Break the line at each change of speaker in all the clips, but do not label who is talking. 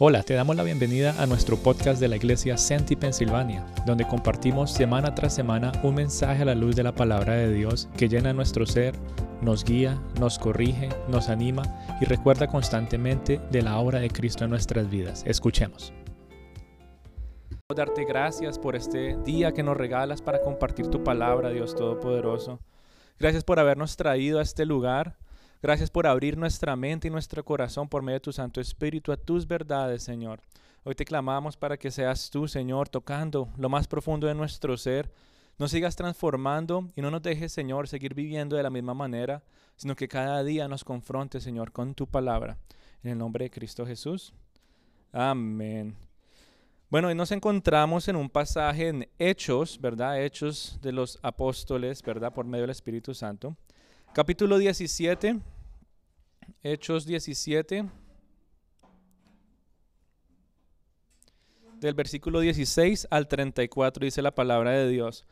Hola, te damos la bienvenida a nuestro podcast de la iglesia Senti Pensilvania, donde compartimos semana tras semana un mensaje a la luz de la palabra de Dios que llena nuestro ser, nos guía, nos corrige, nos anima y recuerda constantemente de la obra de Cristo en nuestras vidas. Escuchemos. Darte gracias por este día que nos regalas para compartir tu palabra, Dios Todopoderoso. Gracias por habernos traído a este lugar Gracias por abrir nuestra mente y nuestro corazón por medio de tu Santo Espíritu a tus verdades, Señor. Hoy te clamamos para que seas tú, Señor, tocando lo más profundo de nuestro ser. Nos sigas transformando y no nos dejes, Señor, seguir viviendo de la misma manera, sino que cada día nos confronte, Señor, con tu palabra. En el nombre de Cristo Jesús. Amén. Bueno, hoy nos encontramos en un pasaje en Hechos, ¿verdad? Hechos de los apóstoles, ¿verdad? Por medio del Espíritu Santo. Capítulo 17. Hechos 17, del versículo 16 al 34 dice la palabra de Dios.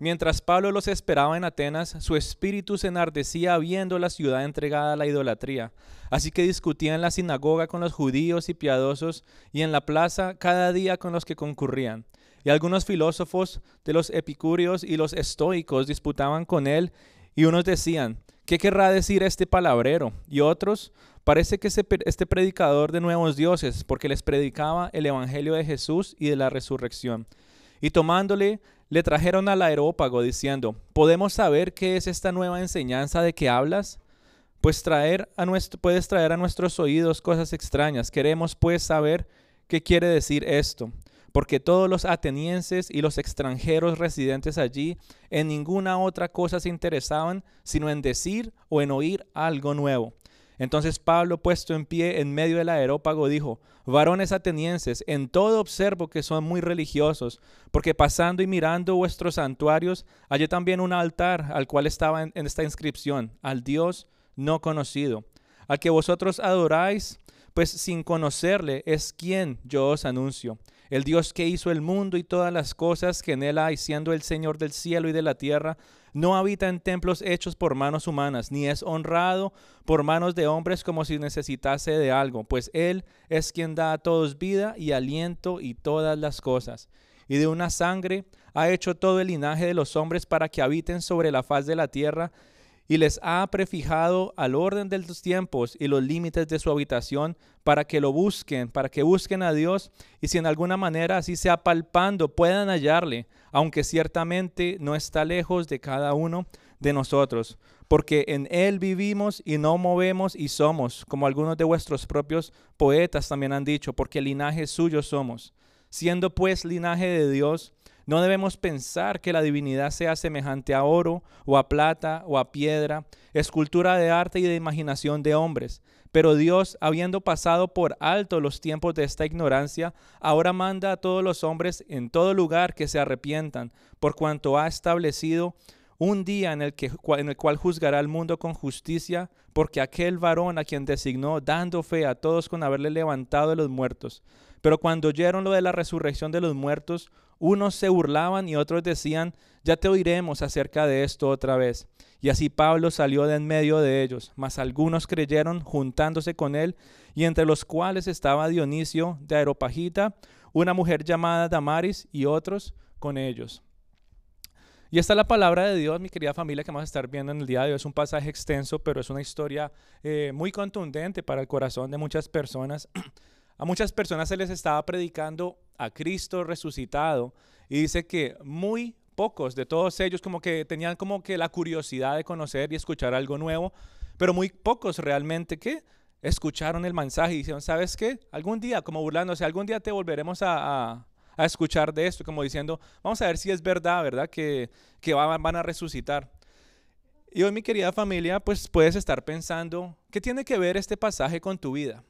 Mientras Pablo los esperaba en Atenas, su espíritu se enardecía viendo la ciudad entregada a la idolatría. Así que discutía en la sinagoga con los judíos y piadosos y en la plaza cada día con los que concurrían. Y algunos filósofos de los epicúreos y los estoicos disputaban con él y unos decían, ¿Qué querrá decir este palabrero? Y otros, parece que este predicador de nuevos dioses, porque les predicaba el Evangelio de Jesús y de la resurrección. Y tomándole, le trajeron al aerópago, diciendo, ¿podemos saber qué es esta nueva enseñanza de que hablas? Pues traer a nuestro, puedes traer a nuestros oídos cosas extrañas. Queremos pues saber qué quiere decir esto porque todos los atenienses y los extranjeros residentes allí en ninguna otra cosa se interesaban sino en decir o en oír algo nuevo. Entonces Pablo, puesto en pie en medio del aerópago, dijo, varones atenienses, en todo observo que son muy religiosos, porque pasando y mirando vuestros santuarios, hallé también un altar al cual estaba en, esta inscripción, al Dios no conocido, al que vosotros adoráis, pues sin conocerle es quien yo os anuncio el Dios que hizo el mundo y todas las cosas que en él hay, siendo el Señor del cielo y de la tierra, no habita en templos hechos por manos humanas, ni es honrado por manos de hombres como si necesitase de algo, pues Él es quien da a todos vida y aliento y todas las cosas. Y de una sangre ha hecho todo el linaje de los hombres para que habiten sobre la faz de la tierra, y les ha prefijado al orden de los tiempos y los límites de su habitación para que lo busquen, para que busquen a Dios y si en alguna manera así sea palpando puedan hallarle, aunque ciertamente no está lejos de cada uno de nosotros, porque en Él vivimos y no movemos y somos, como algunos de vuestros propios poetas también han dicho, porque linaje suyo somos. Siendo pues linaje de Dios, no debemos pensar que la divinidad sea semejante a oro o a plata o a piedra, escultura de arte y de imaginación de hombres. Pero Dios, habiendo pasado por alto los tiempos de esta ignorancia, ahora manda a todos los hombres en todo lugar que se arrepientan, por cuanto ha establecido un día en el, que, en el cual juzgará al mundo con justicia, porque aquel varón a quien designó, dando fe a todos con haberle levantado de los muertos. Pero cuando oyeron lo de la resurrección de los muertos, unos se burlaban y otros decían, ya te oiremos acerca de esto otra vez. Y así Pablo salió de en medio de ellos, mas algunos creyeron juntándose con él, y entre los cuales estaba Dionisio de Aeropagita, una mujer llamada Damaris, y otros con ellos. Y esta es la palabra de Dios, mi querida familia, que vamos a estar viendo en el día de hoy. Es un pasaje extenso, pero es una historia eh, muy contundente para el corazón de muchas personas. A muchas personas se les estaba predicando a Cristo resucitado y dice que muy pocos de todos ellos como que tenían como que la curiosidad de conocer y escuchar algo nuevo, pero muy pocos realmente que escucharon el mensaje y dijeron, ¿sabes qué? Algún día, como burlándose, algún día te volveremos a, escuchar de esto, como diciendo, vamos a ver si es verdad, ¿verdad? Que, que van, van a resucitar. Y hoy mi querida familia, pues puedes estar pensando, ¿qué tiene que ver este pasaje con tu vida?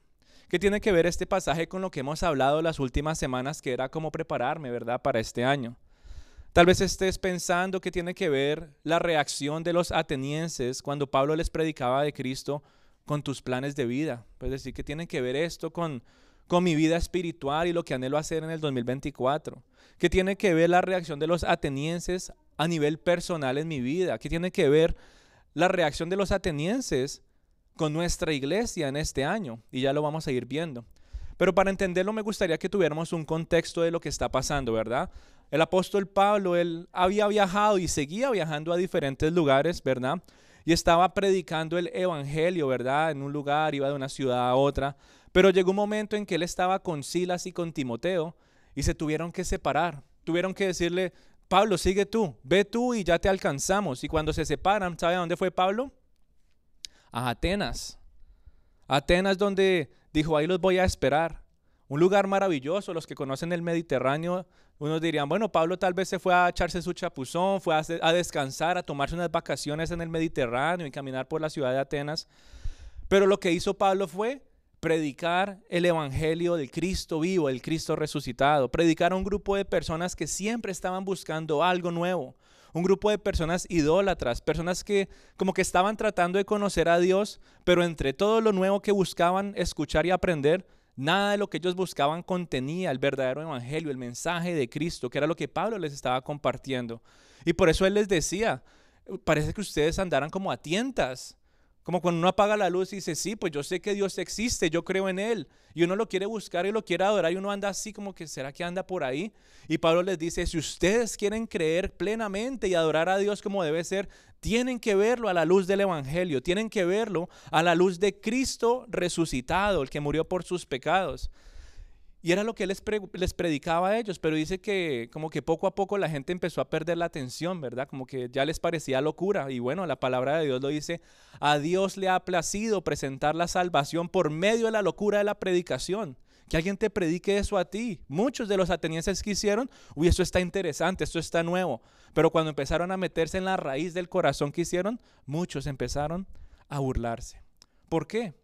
¿Qué tiene que ver este pasaje con lo que hemos hablado las últimas semanas, que era cómo prepararme, ¿verdad?, para este año. Tal vez estés pensando que tiene que ver la reacción de los atenienses cuando Pablo les predicaba de Cristo con tus planes de vida. Puedes decir que tiene que ver esto con, con mi vida espiritual y lo que anhelo hacer en el 2024. ¿Qué tiene que ver la reacción de los atenienses a nivel personal en mi vida? ¿Qué tiene que ver la reacción de los atenienses con nuestra iglesia en este año y ya lo vamos a ir viendo. Pero para entenderlo me gustaría que tuviéramos un contexto de lo que está pasando, ¿verdad? El apóstol Pablo, él había viajado y seguía viajando a diferentes lugares, ¿verdad? Y estaba predicando el evangelio, ¿verdad? En un lugar, iba de una ciudad a otra. Pero llegó un momento en que él estaba con Silas y con Timoteo y se tuvieron que separar. Tuvieron que decirle, Pablo, sigue tú, ve tú y ya te alcanzamos. Y cuando se separan, ¿sabe dónde fue Pablo? A Atenas. Atenas donde dijo, ahí los voy a esperar. Un lugar maravilloso, los que conocen el Mediterráneo, unos dirían, bueno, Pablo tal vez se fue a echarse su chapuzón, fue a, descansar, a tomarse unas vacaciones en el Mediterráneo y caminar por la ciudad de Atenas. Pero lo que hizo Pablo fue predicar el Evangelio del Cristo vivo, el Cristo resucitado, predicar a un grupo de personas que siempre estaban buscando algo nuevo, un grupo de personas idólatras, personas que como que estaban tratando de conocer a Dios, pero entre todo lo nuevo que buscaban escuchar y aprender, nada de lo que ellos buscaban contenía el verdadero Evangelio, el mensaje de Cristo, que era lo que Pablo les estaba compartiendo. Y por eso él les decía, parece que ustedes andaran como a tientas, como cuando uno apaga la luz y dice, sí, pues yo sé que Dios existe, yo creo en Él. Y uno lo quiere buscar y lo quiere adorar y uno anda así como que, ¿será que anda por ahí? Y Pablo les dice, si ustedes quieren creer plenamente y adorar a Dios como debe ser, tienen que verlo a la luz del Evangelio, tienen que verlo a la luz de Cristo resucitado, el que murió por sus pecados. Y era lo que él les, predicaba a ellos, pero dice que como que poco a poco la gente empezó a perder la atención, ¿verdad? Como que ya les parecía locura. Y bueno, la palabra de Dios lo dice, a Dios le ha placido presentar la salvación por medio de la locura de la predicación. Que alguien te predique eso a ti. Muchos de los atenienses que hicieron, uy, esto está interesante, esto está nuevo. Pero cuando empezaron a meterse en la raíz del corazón que hicieron, muchos empezaron a burlarse. ¿Por qué?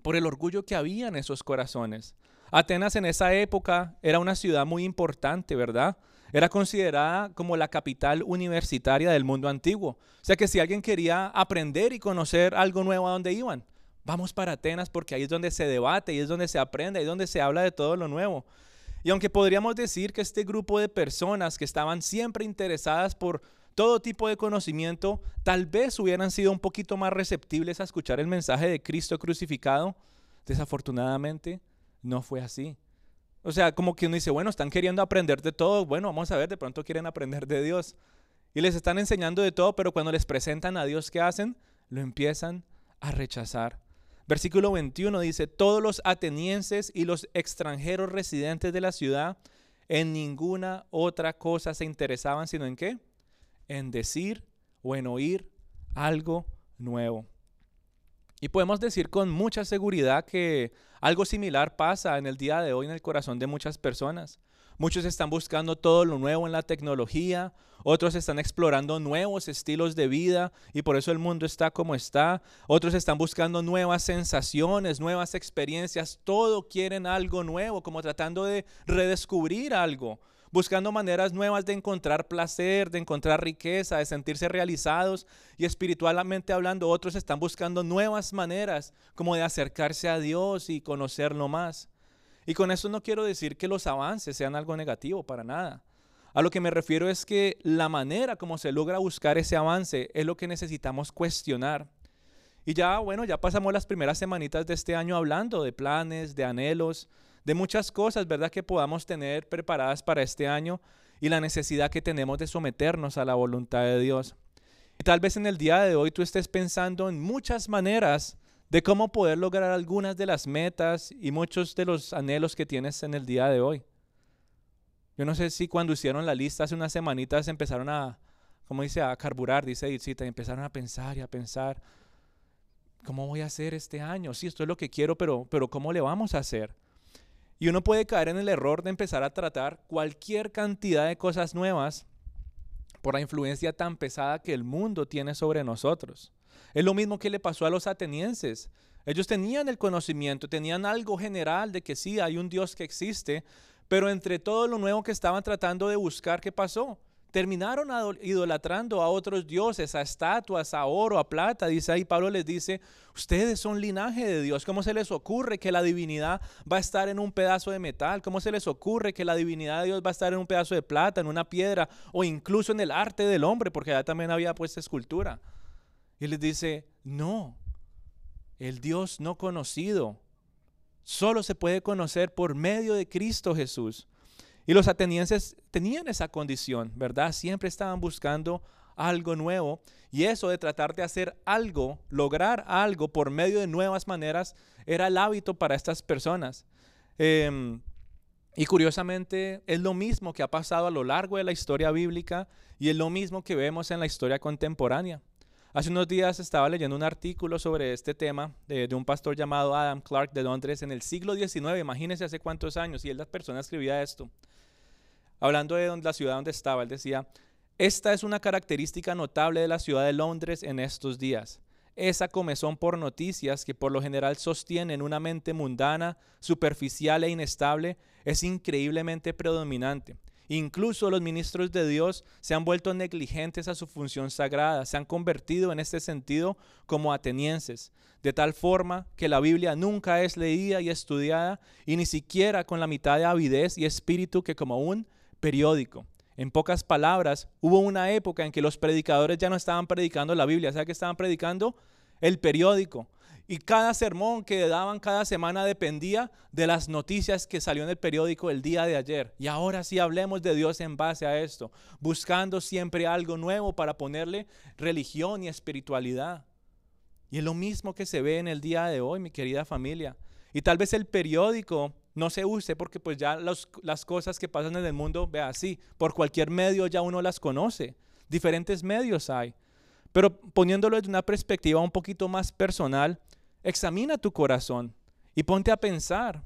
Por el orgullo que había en esos corazones. Atenas en esa época era una ciudad muy importante, ¿verdad? Era considerada como la capital universitaria del mundo antiguo. O sea que si alguien quería aprender y conocer algo nuevo, ¿a dónde iban? Vamos para Atenas porque ahí es donde se debate, ahí es donde se aprende, ahí es donde se habla de todo lo nuevo. Y aunque podríamos decir que este grupo de personas que estaban siempre interesadas por todo tipo de conocimiento, tal vez hubieran sido un poquito más receptibles a escuchar el mensaje de Cristo crucificado, desafortunadamente no fue así. O sea, como que uno dice, bueno, están queriendo aprender de todo, bueno, vamos a ver, de pronto quieren aprender de Dios. Y les están enseñando de todo, pero cuando les presentan a Dios, ¿qué hacen? Lo empiezan a rechazar. Versículo 21 dice, todos los atenienses y los extranjeros residentes de la ciudad en ninguna otra cosa se interesaban, sino en qué? En decir o en oír algo nuevo. Y podemos decir con mucha seguridad que algo similar pasa en el día de hoy en el corazón de muchas personas. Muchos están buscando todo lo nuevo en la tecnología, otros están explorando nuevos estilos de vida y por eso el mundo está como está. Otros están buscando nuevas sensaciones, nuevas experiencias, todo quieren algo nuevo, como tratando de redescubrir algo buscando maneras nuevas de encontrar placer, de encontrar riqueza, de sentirse realizados y espiritualmente hablando, otros están buscando nuevas maneras como de acercarse a Dios y conocerlo más. Y con eso no quiero decir que los avances sean algo negativo, para nada. A lo que me refiero es que la manera como se logra buscar ese avance es lo que necesitamos cuestionar. Y ya, bueno, ya pasamos las primeras semanitas de este año hablando de planes, de anhelos, de muchas cosas, ¿verdad?, que podamos tener preparadas para este año y la necesidad que tenemos de someternos a la voluntad de Dios. Y tal vez en el día de hoy tú estés pensando en muchas maneras de cómo poder lograr algunas de las metas y muchos de los anhelos que tienes en el día de hoy. Yo no sé si cuando hicieron la lista hace unas semanitas empezaron a, como dice, a carburar, dice y empezaron a pensar y a pensar, ¿cómo voy a hacer este año? Sí, esto es lo que quiero, pero, pero ¿cómo le vamos a hacer? Y uno puede caer en el error de empezar a tratar cualquier cantidad de cosas nuevas por la influencia tan pesada que el mundo tiene sobre nosotros. Es lo mismo que le pasó a los atenienses. Ellos tenían el conocimiento, tenían algo general de que sí, hay un Dios que existe, pero entre todo lo nuevo que estaban tratando de buscar, ¿qué pasó? Terminaron idolatrando a otros dioses, a estatuas, a oro, a plata. Dice ahí, Pablo les dice, ustedes son linaje de Dios. ¿Cómo se les ocurre que la divinidad va a estar en un pedazo de metal? ¿Cómo se les ocurre que la divinidad de Dios va a estar en un pedazo de plata, en una piedra o incluso en el arte del hombre? Porque allá también había puesta escultura. Y les dice, no, el Dios no conocido solo se puede conocer por medio de Cristo Jesús. Y los atenienses tenían esa condición, ¿verdad? Siempre estaban buscando algo nuevo. Y eso de tratar de hacer algo, lograr algo por medio de nuevas maneras, era el hábito para estas personas. Em, y curiosamente es lo mismo que ha pasado a lo largo de la historia bíblica y es lo mismo que vemos en la historia contemporánea. Hace unos días estaba leyendo un artículo sobre este tema de, un pastor llamado Adam Clark de Londres en el siglo XIX, imagínense hace cuántos años, y él la persona escribía esto. Hablando de la ciudad donde estaba, él decía, esta es una característica notable de la ciudad de Londres en estos días. Esa comezón por noticias que por lo general sostienen una mente mundana, superficial e inestable es increíblemente predominante. Incluso los ministros de Dios se han vuelto negligentes a su función sagrada, se han convertido en este sentido como atenienses, de tal forma que la Biblia nunca es leída y estudiada y ni siquiera con la mitad de avidez y espíritu que como un periódico. En pocas palabras, hubo una época en que los predicadores ya no estaban predicando la Biblia, ¿sabe qué estaban predicando? El periódico. Y cada sermón que daban cada semana dependía de las noticias que salió en el periódico el día de ayer. Y ahora sí hablemos de Dios en base a esto, buscando siempre algo nuevo para ponerle religión y espiritualidad. Y es lo mismo que se ve en el día de hoy, mi querida familia. Y tal vez el periódico no se use porque pues ya las cosas que pasan en el mundo, vea así, por cualquier medio ya uno las conoce. Diferentes medios hay. Pero poniéndolo desde una perspectiva un poquito más personal, examina tu corazón y ponte a pensar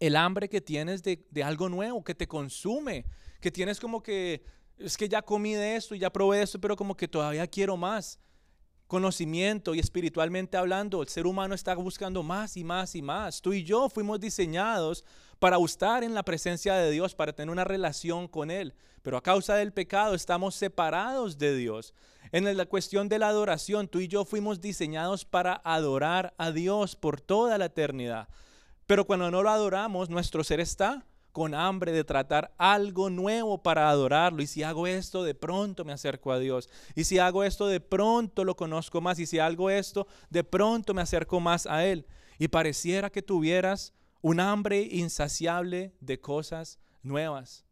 el hambre que tienes de, de, algo nuevo, que te consume, que tienes como que, es que ya comí de esto y ya probé esto, pero como que todavía quiero más conocimiento y espiritualmente hablando, el ser humano está buscando más y más y más. Tú y yo fuimos diseñados para estar en la presencia de Dios, para tener una relación con Él. Pero a causa del pecado estamos separados de Dios. En la cuestión de la adoración, tú y yo fuimos diseñados para adorar a Dios por toda la eternidad. Pero cuando no lo adoramos, nuestro ser está con hambre de tratar algo nuevo para adorarlo. Y si hago esto, de pronto me acerco a Dios. Y si hago esto, de pronto lo conozco más. Y si hago esto, de pronto me acerco más a Él. Y pareciera que tuvieras un hambre insaciable de cosas nuevas,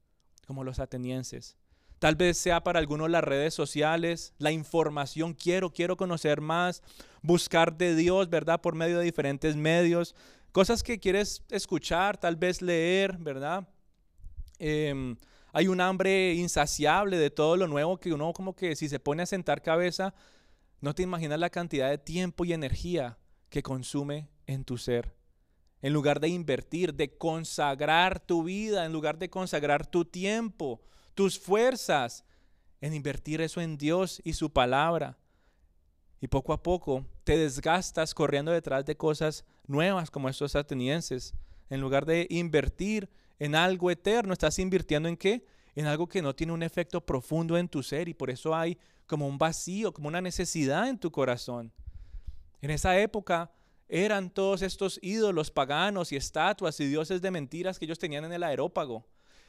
como los atenienses. Tal vez sea para algunos las redes sociales, la información, quiero, quiero conocer más, buscar de Dios, ¿verdad? Por medio de diferentes medios. Cosas que quieres escuchar, tal vez leer, ¿verdad? Em, hay un hambre insaciable de todo lo nuevo que uno como que si se pone a sentar cabeza, no te imaginas la cantidad de tiempo y energía que consume en tu ser. En lugar de invertir, de consagrar tu vida, en lugar de consagrar tu tiempo, tus fuerzas, en invertir eso en Dios y su palabra. Y poco a poco te desgastas corriendo detrás de cosas nuevas como estos atenienses. En lugar de invertir en algo eterno, estás invirtiendo en qué? En algo que no tiene un efecto profundo en tu ser y por eso hay como un vacío, como una necesidad en tu corazón. En esa época eran todos estos ídolos paganos y estatuas y dioses de mentiras que ellos tenían en el aerópago.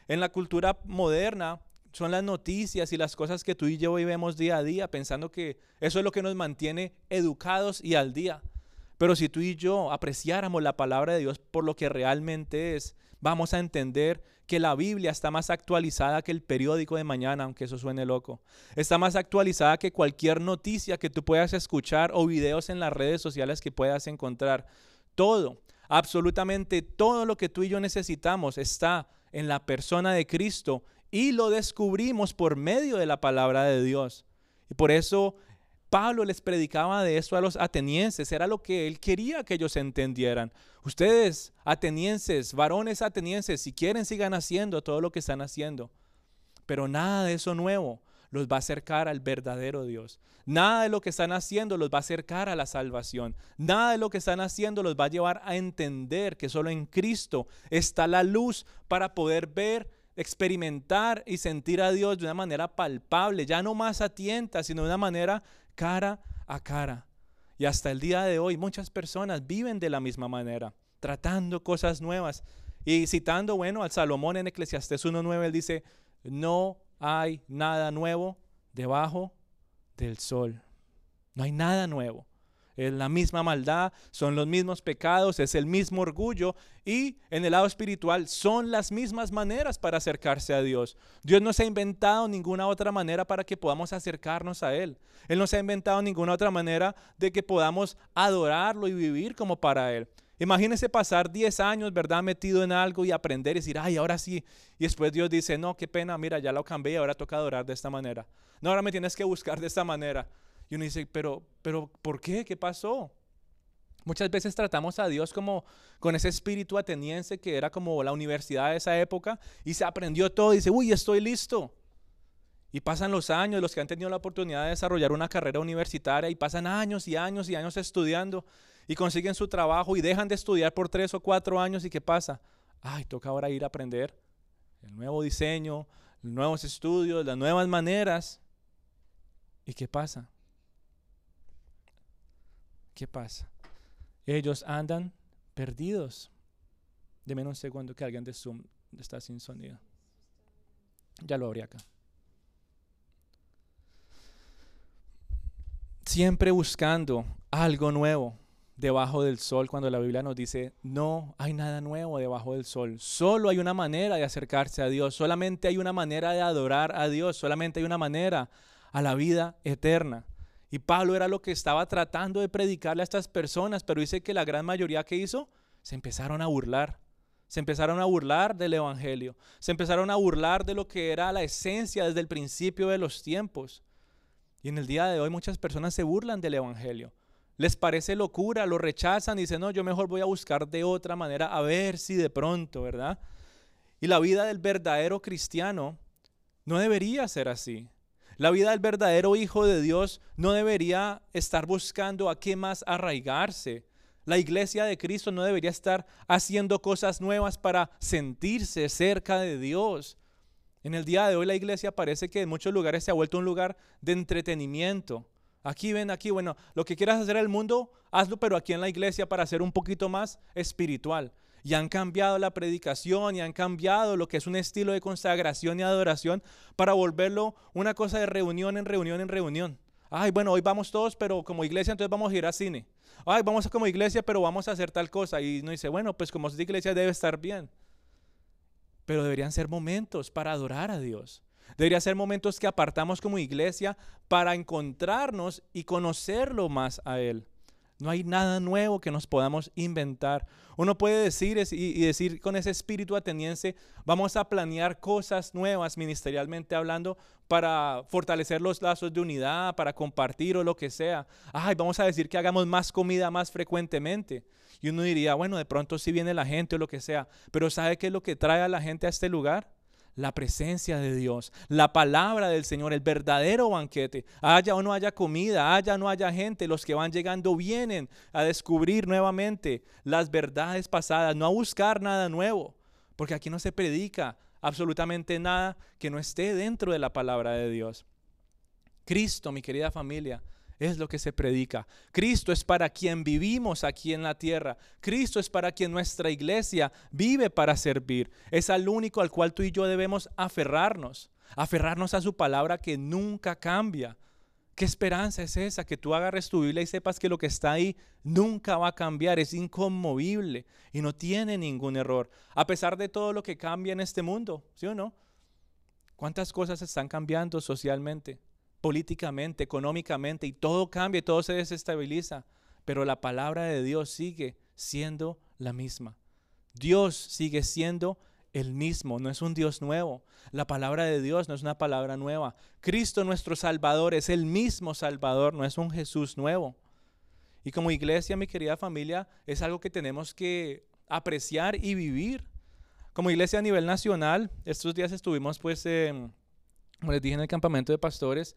En la cultura moderna son las noticias y las cosas que tú y yo vivimos día a día, pensando que eso es lo que nos mantiene educados y al día. Pero si tú y yo apreciáramos la palabra de Dios por lo que realmente es, vamos a entender que la Biblia está más actualizada que el periódico de mañana, aunque eso suene loco. Está más actualizada que cualquier noticia que tú puedas escuchar o videos en las redes sociales que puedas encontrar. Todo, absolutamente todo lo que tú y yo necesitamos está en la persona de Cristo y lo descubrimos por medio de la palabra de Dios. Y por eso Pablo les predicaba de eso a los atenienses, era lo que él quería que ellos entendieran. Ustedes, atenienses, varones atenienses, si quieren sigan haciendo todo lo que están haciendo, pero nada de eso nuevo los va a acercar al verdadero Dios. Nada de lo que están haciendo los va a acercar a la salvación. Nada de lo que están haciendo los va a llevar a entender que solo en Cristo está la luz para poder ver experimentar y sentir a Dios de una manera palpable, ya no más a tienta, sino de una manera cara a cara. Y hasta el día de hoy muchas personas viven de la misma manera, tratando cosas nuevas. Y citando, bueno, al Salomón en Eclesiastés 1.9, él dice, no hay nada nuevo debajo del sol. No hay nada nuevo. Es la misma maldad, son los mismos pecados, es el mismo orgullo y en el lado espiritual son las mismas maneras para acercarse a Dios. Dios no se ha inventado ninguna otra manera para que podamos acercarnos a Él. Él no se ha inventado ninguna otra manera de que podamos adorarlo y vivir como para Él. Imagínese pasar 10 años, ¿verdad? Metido en algo y aprender y decir, ay, ahora sí. Y después Dios dice, no, qué pena, mira, ya lo cambié, ahora toca adorar de esta manera. No, ahora me tienes que buscar de esta manera. Y uno dice, pero, pero, ¿por qué? ¿Qué pasó? Muchas veces tratamos a Dios como con ese espíritu ateniense que era como la universidad de esa época y se aprendió todo y dice, uy, estoy listo. Y pasan los años, los que han tenido la oportunidad de desarrollar una carrera universitaria y pasan años y años y años estudiando y consiguen su trabajo y dejan de estudiar por tres o cuatro años y ¿qué pasa? Ay, toca ahora ir a aprender el nuevo diseño, nuevos estudios, las nuevas maneras. ¿Y qué pasa? ¿Qué pasa? Ellos andan perdidos. Deme un segundo que alguien de Zoom está sin sonido. Ya lo abrí acá. Siempre buscando algo nuevo debajo del sol cuando la Biblia nos dice, no hay nada nuevo debajo del sol. Solo hay una manera de acercarse a Dios. Solamente hay una manera de adorar a Dios. Solamente hay una manera a la vida eterna. Y Pablo era lo que estaba tratando de predicarle a estas personas, pero dice que la gran mayoría que hizo, se empezaron a burlar. Se empezaron a burlar del Evangelio. Se empezaron a burlar de lo que era la esencia desde el principio de los tiempos. Y en el día de hoy muchas personas se burlan del Evangelio. Les parece locura, lo rechazan y dicen, no, yo mejor voy a buscar de otra manera a ver si de pronto, ¿verdad? Y la vida del verdadero cristiano no debería ser así. La vida del verdadero Hijo de Dios no debería estar buscando a qué más arraigarse. La iglesia de Cristo no debería estar haciendo cosas nuevas para sentirse cerca de Dios. En el día de hoy la iglesia parece que en muchos lugares se ha vuelto un lugar de entretenimiento. Aquí ven, aquí, bueno, lo que quieras hacer en el mundo, hazlo, pero aquí en la iglesia para ser un poquito más espiritual y han cambiado la predicación y han cambiado lo que es un estilo de consagración y adoración para volverlo una cosa de reunión en reunión en reunión. Ay, bueno, hoy vamos todos, pero como iglesia entonces vamos a ir al cine. Ay, vamos como iglesia, pero vamos a hacer tal cosa. Y uno dice, bueno, pues como es iglesia debe estar bien. Pero deberían ser momentos para adorar a Dios. Deberían ser momentos que apartamos como iglesia para encontrarnos y conocerlo más a Él. No hay nada nuevo que nos podamos inventar. Uno puede decir y, decir con ese espíritu ateniense, vamos a planear cosas nuevas ministerialmente hablando para fortalecer los lazos de unidad, para compartir o lo que sea. Ay, vamos a decir que hagamos más comida más frecuentemente. Y uno diría, bueno, de pronto sí viene la gente o lo que sea, pero ¿sabe qué es lo que trae a la gente a este lugar? La presencia de Dios, la palabra del Señor, el verdadero banquete. Haya o no haya comida, haya o no haya gente, los que van llegando vienen a descubrir nuevamente las verdades pasadas, no a buscar nada nuevo, porque aquí no se predica absolutamente nada que no esté dentro de la palabra de Dios. Cristo, mi querida familia, es lo que se predica. Cristo es para quien vivimos aquí en la tierra. Cristo es para quien nuestra iglesia vive para servir. Es al único al cual tú y yo debemos aferrarnos. Aferrarnos a su palabra que nunca cambia. ¿Qué esperanza es esa? Que tú agarres tu Biblia y sepas que lo que está ahí nunca va a cambiar, es inconmovible y no tiene ningún error. A pesar de todo lo que cambia en este mundo, ¿sí o no? ¿Cuántas cosas están cambiando socialmente? Políticamente, económicamente, y todo cambia, todo se desestabiliza, pero la palabra de Dios sigue siendo la misma. Dios sigue siendo el mismo, no es un Dios nuevo. La palabra de Dios no es una palabra nueva. Cristo nuestro Salvador es el mismo Salvador, no es un Jesús nuevo. Y como iglesia, mi querida familia, es algo que tenemos que apreciar y vivir. Como iglesia a nivel nacional, estos días estuvimos pues como les dije en el campamento de pastores,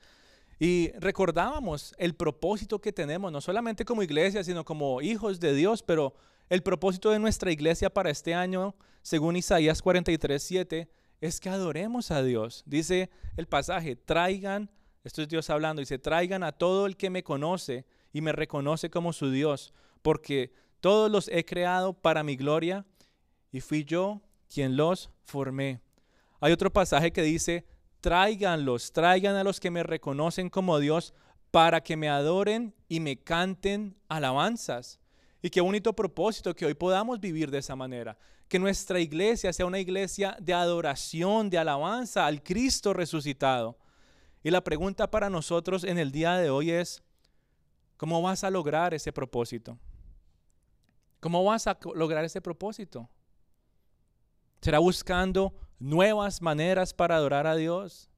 y recordábamos el propósito que tenemos, no solamente como iglesia, sino como hijos de Dios, pero el propósito de nuestra iglesia para este año, según Isaías 43, 7, es que adoremos a Dios. Dice el pasaje, traigan, esto es Dios hablando, dice, traigan a todo el que me conoce y me reconoce como su Dios, porque todos los he creado para mi gloria y fui yo quien los formé. Hay otro pasaje que dice, tráiganlos, traigan a los que me reconocen como Dios para que me adoren y me canten alabanzas. Y qué bonito propósito que hoy podamos vivir de esa manera. Que nuestra iglesia sea una iglesia de adoración, de alabanza al Cristo resucitado. Y la pregunta para nosotros en el día de hoy es, ¿cómo vas a lograr ese propósito? ¿Cómo vas a lograr ese propósito? ¿Será buscando nuevas maneras para adorar a Dios?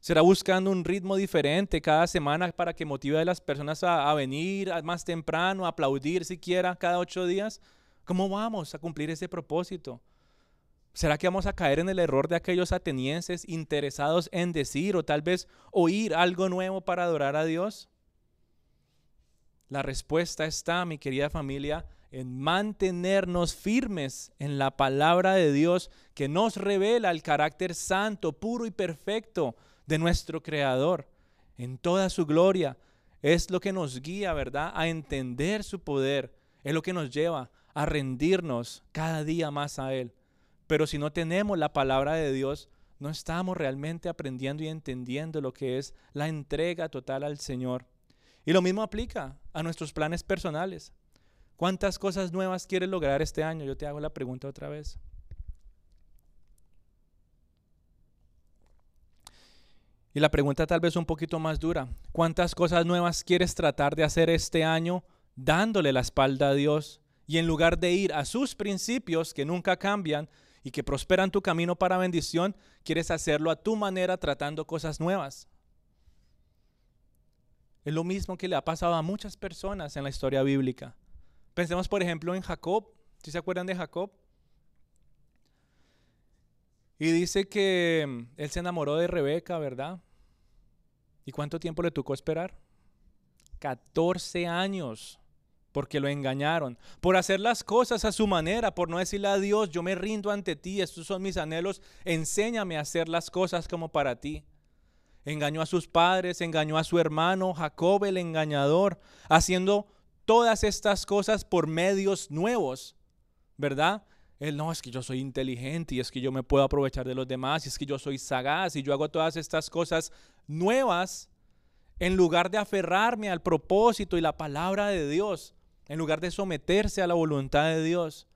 ¿Será buscando un ritmo diferente cada semana para que motive a las personas a, venir más temprano, a aplaudir siquiera cada ocho días? ¿Cómo vamos a cumplir ese propósito? ¿Será que vamos a caer en el error de aquellos atenienses interesados en decir o tal vez oír algo nuevo para adorar a Dios? La respuesta está, mi querida familia, en mantenernos firmes en la palabra de Dios que nos revela el carácter santo, puro y perfecto de nuestro Creador en toda su gloria. Es lo que nos guía, ¿verdad?, a entender su poder. Es lo que nos lleva a rendirnos cada día más a Él. Pero si no tenemos la palabra de Dios, no estamos realmente aprendiendo y entendiendo lo que es la entrega total al Señor. Y lo mismo aplica a nuestros planes personales. ¿Cuántas cosas nuevas quieres lograr este año? Yo te hago la pregunta otra vez. Y la pregunta tal vez un poquito más dura. ¿Cuántas cosas nuevas quieres tratar de hacer este año dándole la espalda a Dios? Y en lugar de ir a sus principios que nunca cambian y que prosperan tu camino para bendición, quieres hacerlo a tu manera tratando cosas nuevas. Es lo mismo que le ha pasado a muchas personas en la historia bíblica. Pensemos por ejemplo en Jacob. ¿Sí se acuerdan de Jacob? Y dice que mm, él se enamoró de Rebeca, ¿verdad? ¿Y cuánto tiempo le tocó esperar? 14 años, porque lo engañaron, por hacer las cosas a su manera, por no decirle a Dios, yo me rindo ante ti, estos son mis anhelos, enséñame a hacer las cosas como para ti. Engañó a sus padres, engañó a su hermano, Jacob el engañador, haciendo todas estas cosas por medios nuevos, ¿verdad? Él no, es que yo soy inteligente y es que yo me puedo aprovechar de los demás y es que yo soy sagaz y yo hago todas estas cosas nuevas en lugar de aferrarme al propósito y la palabra de Dios, en lugar de someterse a la voluntad de Dios.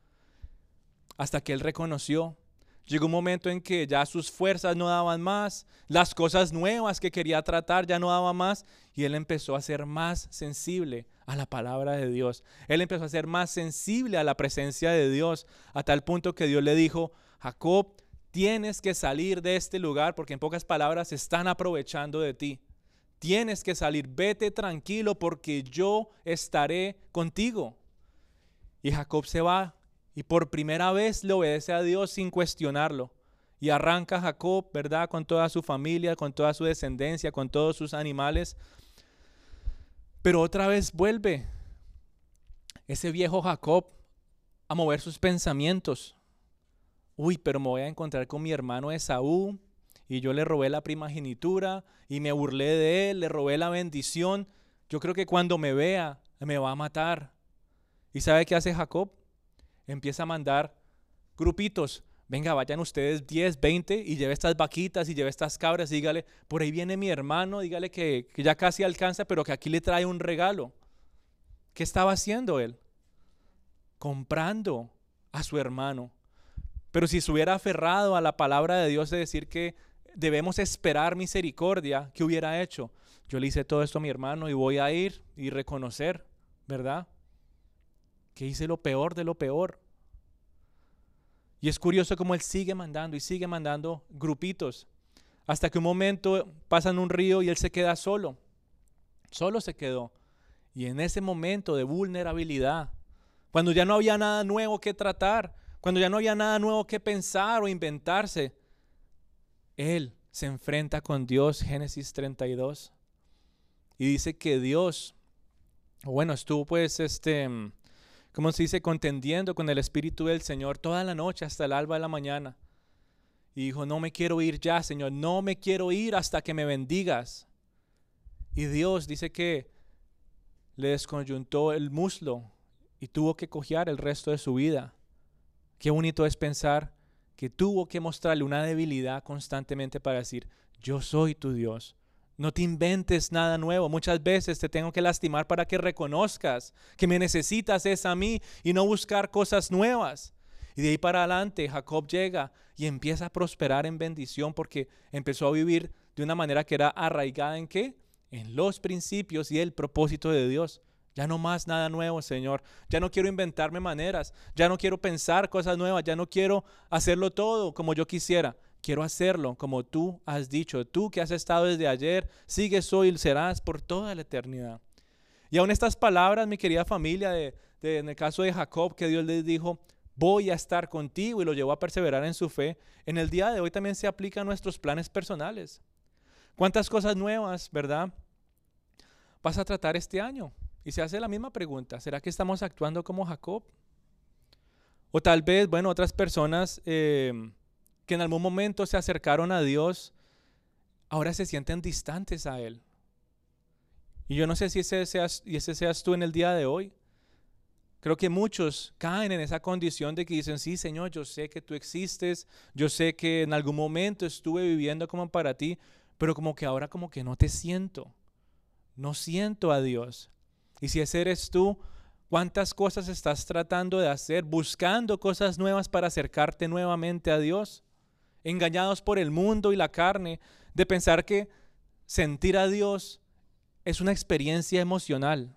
Hasta que él reconoció Llegó un momento en que ya sus fuerzas no daban más, las cosas nuevas que quería tratar ya no daban más y él empezó a ser más sensible a la palabra de Dios. Él empezó a ser más sensible a la presencia de Dios a tal punto que Dios le dijo, Jacob, tienes que salir de este lugar porque en pocas palabras se están aprovechando de ti. Tienes que salir, vete tranquilo porque yo estaré contigo. Y Jacob se va y por primera vez le obedece a Dios sin cuestionarlo. Y arranca Jacob, ¿verdad? Con toda su familia, con toda su descendencia, con todos sus animales. Pero otra vez vuelve ese viejo Jacob a mover sus pensamientos. Uy, pero me voy a encontrar con mi hermano Esaú y yo le robé la primogenitura y me burlé de él, le robé la bendición. Yo creo que cuando me vea me va a matar. ¿Y sabe qué hace Jacob? empieza a mandar grupitos. Venga, vayan ustedes 10, 20 y lleve estas vaquitas y lleve estas cabras. dígale, por ahí viene mi hermano, dígale que, que ya casi alcanza, pero que aquí le trae un regalo. ¿Qué estaba haciendo él? Comprando a su hermano. Pero si se hubiera aferrado a la palabra de Dios de decir que debemos esperar misericordia, ¿qué hubiera hecho? Yo le hice todo esto a mi hermano y voy a ir y reconocer, ¿verdad? Que hice lo peor de lo peor. Y es curioso cómo él sigue mandando y sigue mandando grupitos. Hasta que un momento pasan un río y él se queda solo. Solo se quedó. Y en ese momento de vulnerabilidad, cuando ya no había nada nuevo que tratar, cuando ya no había nada nuevo que pensar o inventarse, él se enfrenta con Dios, Génesis 32. Y dice que Dios, bueno, estuvo pues este como se dice, contendiendo con el Espíritu del Señor toda la noche hasta el alba de la mañana. Y dijo, no me quiero ir ya, Señor, no me quiero ir hasta que me bendigas. Y Dios dice que le desconyuntó el muslo y tuvo que cojear el resto de su vida. Qué bonito es pensar que tuvo que mostrarle una debilidad constantemente para decir, yo soy tu Dios, No te inventes nada nuevo. Muchas veces te tengo que lastimar para que reconozcas que me necesitas es a mí y no buscar cosas nuevas. Y de ahí para adelante Jacob llega y empieza a prosperar en bendición porque empezó a vivir de una manera que era arraigada en qué? En los principios y el propósito de Dios. Ya no más nada nuevo, Señor. Ya no quiero inventarme maneras. Ya no quiero pensar cosas nuevas. Ya no quiero hacerlo todo como yo quisiera. Quiero hacerlo como tú has dicho. Tú que has estado desde ayer, sigues hoy y serás por toda la eternidad. Y aún estas palabras, mi querida familia, de, en el caso de Jacob, que Dios les dijo, voy a estar contigo y lo llevó a perseverar en su fe, en el día de hoy también se aplica a nuestros planes personales. ¿Cuántas cosas nuevas, verdad, vas a tratar este año? Y se hace la misma pregunta, ¿será que estamos actuando como Jacob? O tal vez, bueno, otras personas em, que en algún momento se acercaron a Dios, ahora se sienten distantes a Él. Y yo no sé si ese seas, y seas tú en el día de hoy. Creo que muchos caen en esa condición de que dicen, sí, Señor, yo sé que tú existes, yo sé que en algún momento estuve viviendo como para ti, pero como que ahora como que no te siento, no siento a Dios. Y si ese eres tú, ¿cuántas cosas estás tratando de hacer, buscando cosas nuevas para acercarte nuevamente a Dios? Engañados por el mundo y la carne, de pensar que sentir a Dios es una experiencia emocional.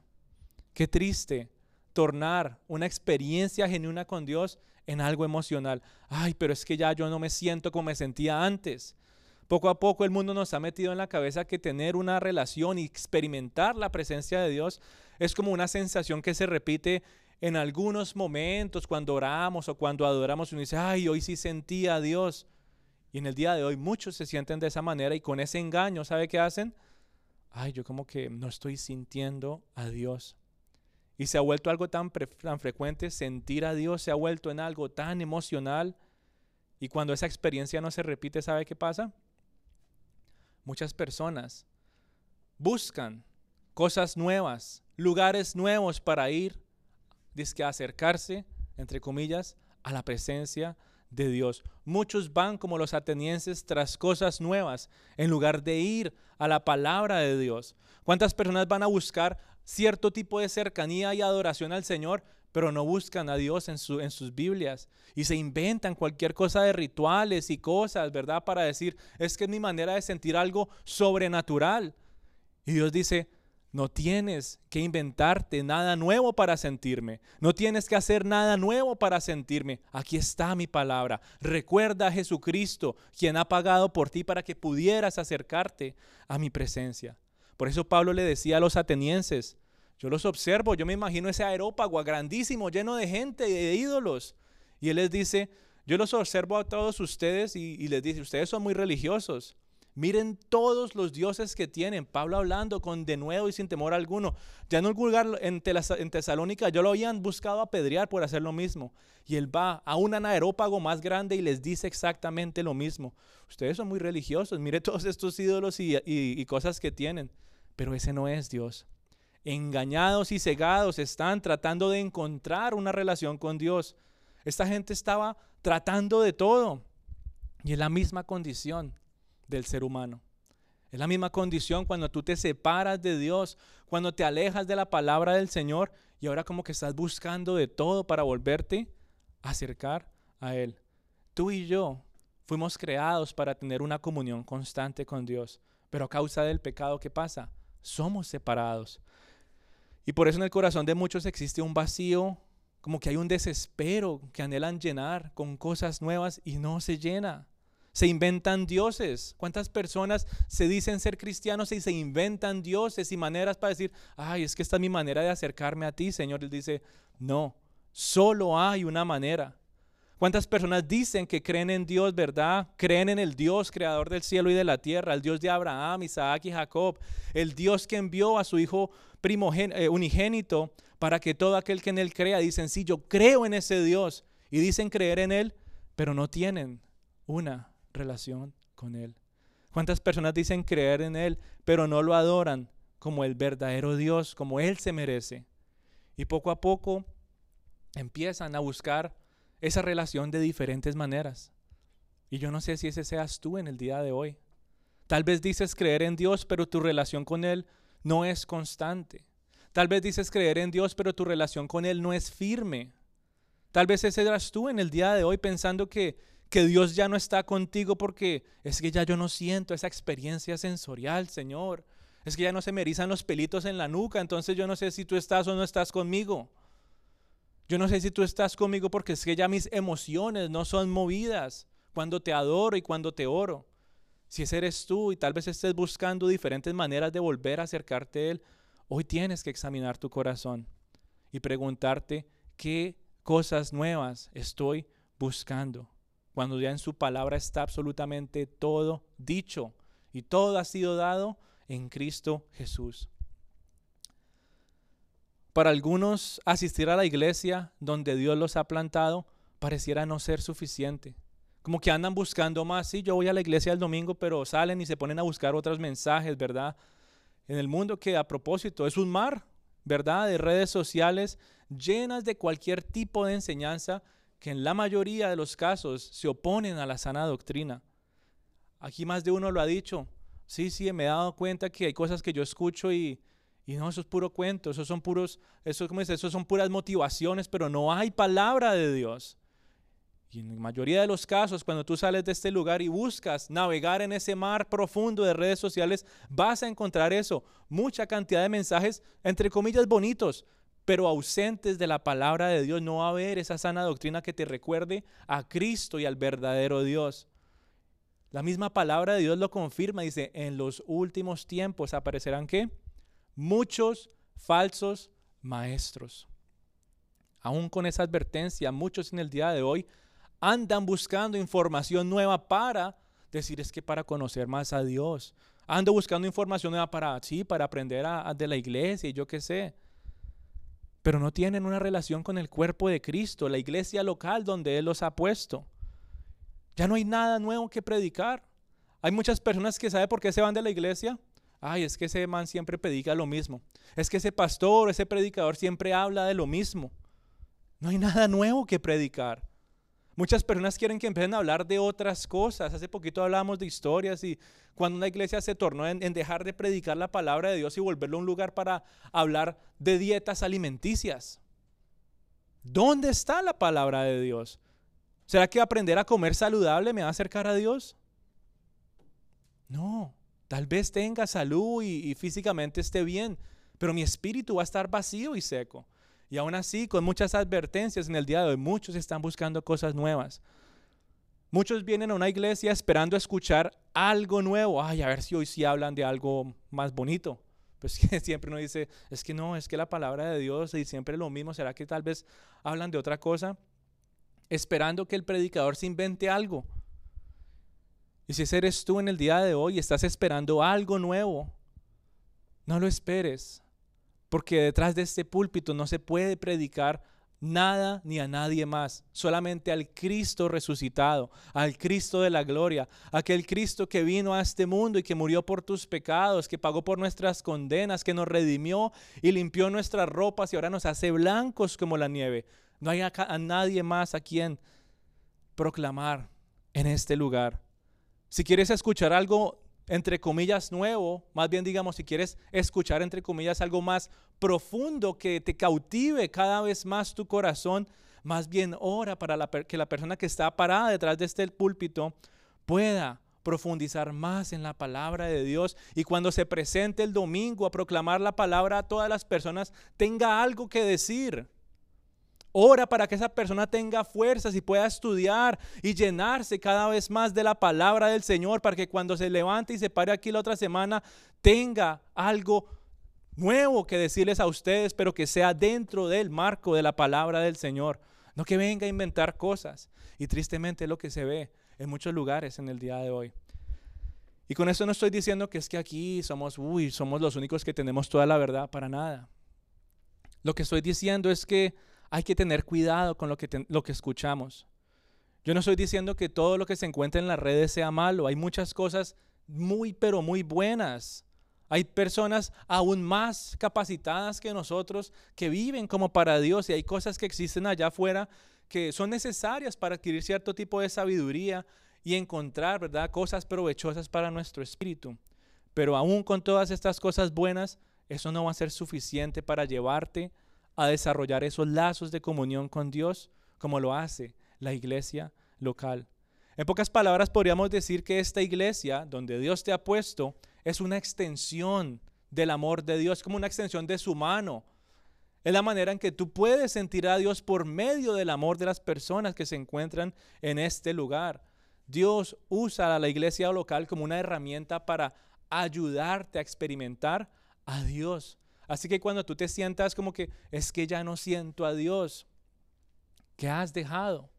Qué triste tornar una experiencia genuina con Dios en algo emocional. Ay, pero es que ya yo no me siento como me sentía antes. Poco a poco el mundo nos ha metido en la cabeza que tener una relación y experimentar la presencia de Dios es como una sensación que se repite en algunos momentos cuando oramos o cuando adoramos y uno dice, ay, hoy sí sentía a Dios. Y en el día de hoy muchos se sienten de esa manera y con ese engaño, ¿sabe qué hacen? Ay, yo como que no estoy sintiendo a Dios. Y se ha vuelto algo tan, tan frecuente, sentir a Dios se ha vuelto en algo tan emocional. Y cuando esa experiencia no se repite, ¿sabe qué pasa? Muchas personas buscan cosas nuevas, lugares nuevos para ir, que acercarse, entre comillas, a la presencia de Dios. Muchos van como los atenienses tras cosas nuevas en lugar de ir a la palabra de Dios. ¿Cuántas personas van a buscar cierto tipo de cercanía y adoración al Señor, pero no buscan a Dios en, su, en sus Biblias y se inventan cualquier cosa de rituales y cosas, ¿verdad? Para decir, es que es mi manera de sentir algo sobrenatural. Y Dios dice, no tienes que inventarte nada nuevo para sentirme. No tienes que hacer nada nuevo para sentirme. Aquí está mi palabra. Recuerda a Jesucristo, quien ha pagado por ti para que pudieras acercarte a mi presencia. Por eso Pablo le decía a los atenienses, yo los observo, yo me imagino ese aerópago grandísimo, lleno de gente y de ídolos. Y él les dice, yo los observo a todos ustedes y, y les dice, ustedes son muy religiosos. Miren todos los dioses que tienen. Pablo hablando con denuedo y sin temor alguno. Ya en un lugar en, Tesalónica, yo lo habían buscado apedrear por hacer lo mismo. Y él va a un anaerópago más grande y les dice exactamente lo mismo. Ustedes son muy religiosos. Miren todos estos ídolos y cosas que tienen. Pero ese no es Dios. Engañados y cegados están tratando de encontrar una relación con Dios. Esta gente estaba tratando de todo. Y es la misma condición del ser humano. Es la misma condición cuando tú te separas de Dios, cuando te alejas de la palabra del Señor y ahora como que estás buscando de todo para volverte a acercar a Él. Tú y yo fuimos creados para tener una comunión constante con Dios, pero a causa del pecado, ¿qué pasa? Somos separados. Y por eso en el corazón de muchos existe un vacío, como que hay un desespero que anhelan llenar con cosas nuevas y no se llena se inventan dioses. ¿Cuántas personas se dicen ser cristianos y se inventan dioses y maneras para decir, ay, es que esta es mi manera de acercarme a ti, Señor? Él dice, no, solo hay una manera. ¿Cuántas personas dicen que creen en Dios, verdad? Creen en el Dios creador del cielo y de la tierra, el Dios de Abraham, Isaac y Jacob, el Dios que envió a su Hijo eh, unigénito para que todo aquel que en Él crea, dicen, sí, yo creo en ese Dios. Y dicen creer en Él, pero no tienen una relación con Él. ¿Cuántas personas dicen creer en Él, pero no lo adoran como el verdadero Dios, como Él se merece? Y poco a poco empiezan a buscar esa relación de diferentes maneras. Y yo no sé si ese seas tú en el día de hoy. Tal vez dices creer en Dios, pero tu relación con Él no es constante. Tal vez dices creer en Dios, pero tu relación con Él no es firme. Tal vez ese eras tú en el día de hoy pensando que, que Dios ya no está contigo porque es que ya yo no siento esa experiencia sensorial, Señor. Es que ya no se me erizan los pelitos en la nuca, entonces yo no sé si tú estás o no estás conmigo. Yo no sé si tú estás conmigo porque es que ya mis emociones no son movidas cuando te adoro y cuando te oro. Si ese eres tú y tal vez estés buscando diferentes maneras de volver a acercarte a Él, hoy tienes que examinar tu corazón y preguntarte qué cosas nuevas estoy buscando. Cuando ya en su palabra está absolutamente todo dicho y todo ha sido dado en Cristo Jesús. Para algunos, asistir a la iglesia donde Dios los ha plantado pareciera no ser suficiente. Como que andan buscando más. Sí, yo voy a la iglesia el domingo, pero salen y se ponen a buscar otros mensajes, ¿verdad? En el mundo que a propósito es un mar, ¿verdad? De redes sociales llenas de cualquier tipo de enseñanza que en la mayoría de los casos se oponen a la sana doctrina. Aquí más de uno lo ha dicho. Sí, sí, me he dado cuenta que hay cosas que yo escucho y, y no, eso es puro cuento, son puros, eso, ¿cómo eso son puras motivaciones, pero no hay palabra de Dios. Y en la mayoría de los casos, cuando tú sales de este lugar y buscas navegar en ese mar profundo de redes sociales, vas a encontrar eso, mucha cantidad de mensajes, entre comillas, bonitos, pero ausentes de la palabra de Dios. No va a haber esa sana doctrina que te recuerde a Cristo y al verdadero Dios. La misma palabra de Dios lo confirma, dice, en los últimos tiempos aparecerán qué? muchos falsos maestros. Aún con esa advertencia, muchos en el día de hoy andan buscando información nueva para decir es que para conocer más a Dios. Ando buscando información nueva para, sí, para aprender a, de la iglesia y yo qué sé. Pero no tienen una relación con el cuerpo de Cristo, la iglesia local donde Él los ha puesto. Ya no hay nada nuevo que predicar. Hay muchas personas que saben por qué se van de la iglesia ay, es que ese man siempre predica lo mismo. Es que ese pastor, ese predicador siempre habla de lo mismo. No hay nada nuevo que predicar. Muchas personas quieren que empiecen a hablar de otras cosas. Hace poquito hablábamos de historias y cuando una iglesia se tornó en, dejar de predicar la palabra de Dios y volverlo un lugar para hablar de dietas alimenticias. ¿Dónde está la palabra de Dios? ¿Será que aprender a comer saludable me va a acercar a Dios? No. Tal vez tenga salud y, físicamente esté bien, pero mi espíritu va a estar vacío y seco. Y aún así, con muchas advertencias en el día de hoy, muchos están buscando cosas nuevas. Muchos vienen a una iglesia esperando escuchar algo nuevo. Ay, a ver si hoy sí hablan de algo más bonito. Pues que siempre uno dice, es que no, es que la palabra de Dios y siempre lo mismo. ¿Será que tal vez hablan de otra cosa? Esperando que el predicador se invente algo. Y si ese eres tú en el día de hoy estás esperando algo nuevo, no lo esperes, porque detrás de este púlpito no se puede predicar nada ni a nadie más, solamente al Cristo resucitado, al Cristo de la gloria, aquel Cristo que vino a este mundo y que murió por tus pecados, que pagó por nuestras condenas, que nos redimió y limpió nuestras ropas y ahora nos hace blancos como la nieve. No hay a, a nadie más a quien proclamar en este lugar. Si quieres escuchar algo entre comillas nuevo, más bien digamos, si quieres escuchar entre comillas algo más profundo que te cautive cada vez más tu corazón, más bien ora para que la persona que está parada detrás de este púlpito pueda profundizar más en la palabra de Dios. Y cuando se presente el domingo a proclamar la palabra a todas las personas tenga algo que decir. Ora para que esa persona tenga fuerzas y pueda estudiar y llenarse cada vez más de la palabra del Señor para que cuando se levante y se pare aquí la otra semana tenga algo nuevo que decirles a ustedes, pero que sea dentro del marco de la palabra del Señor. No que venga a inventar cosas. Y tristemente es lo que se ve en muchos lugares en el día de hoy. Y con eso no estoy diciendo que es que aquí somos, uy, somos los únicos que tenemos toda la verdad, para nada. Lo que estoy diciendo es que hay que tener cuidado con lo que, lo que escuchamos. Yo no estoy diciendo que todo lo que se encuentra en las redes sea malo. Hay muchas cosas muy, pero muy buenas. Hay personas aún más capacitadas que nosotros que viven como para Dios y hay cosas que existen allá afuera que son necesarias para adquirir cierto tipo de sabiduría y encontrar, ¿verdad?, cosas provechosas para nuestro espíritu. Pero aún con todas estas cosas buenas, eso no va a ser suficiente para llevarte a desarrollar esos lazos de comunión con Dios como lo hace la iglesia local. En pocas palabras, podríamos decir que esta iglesia donde Dios te ha puesto es una extensión del amor de Dios, como una extensión de su mano. Es la manera en que tú puedes sentir a Dios por medio del amor de las personas que se encuentran en este lugar. Dios usa a la iglesia local como una herramienta para ayudarte a experimentar a Dios. Así que cuando tú te sientas como que es que ya no siento a Dios, ¿qué has dejado?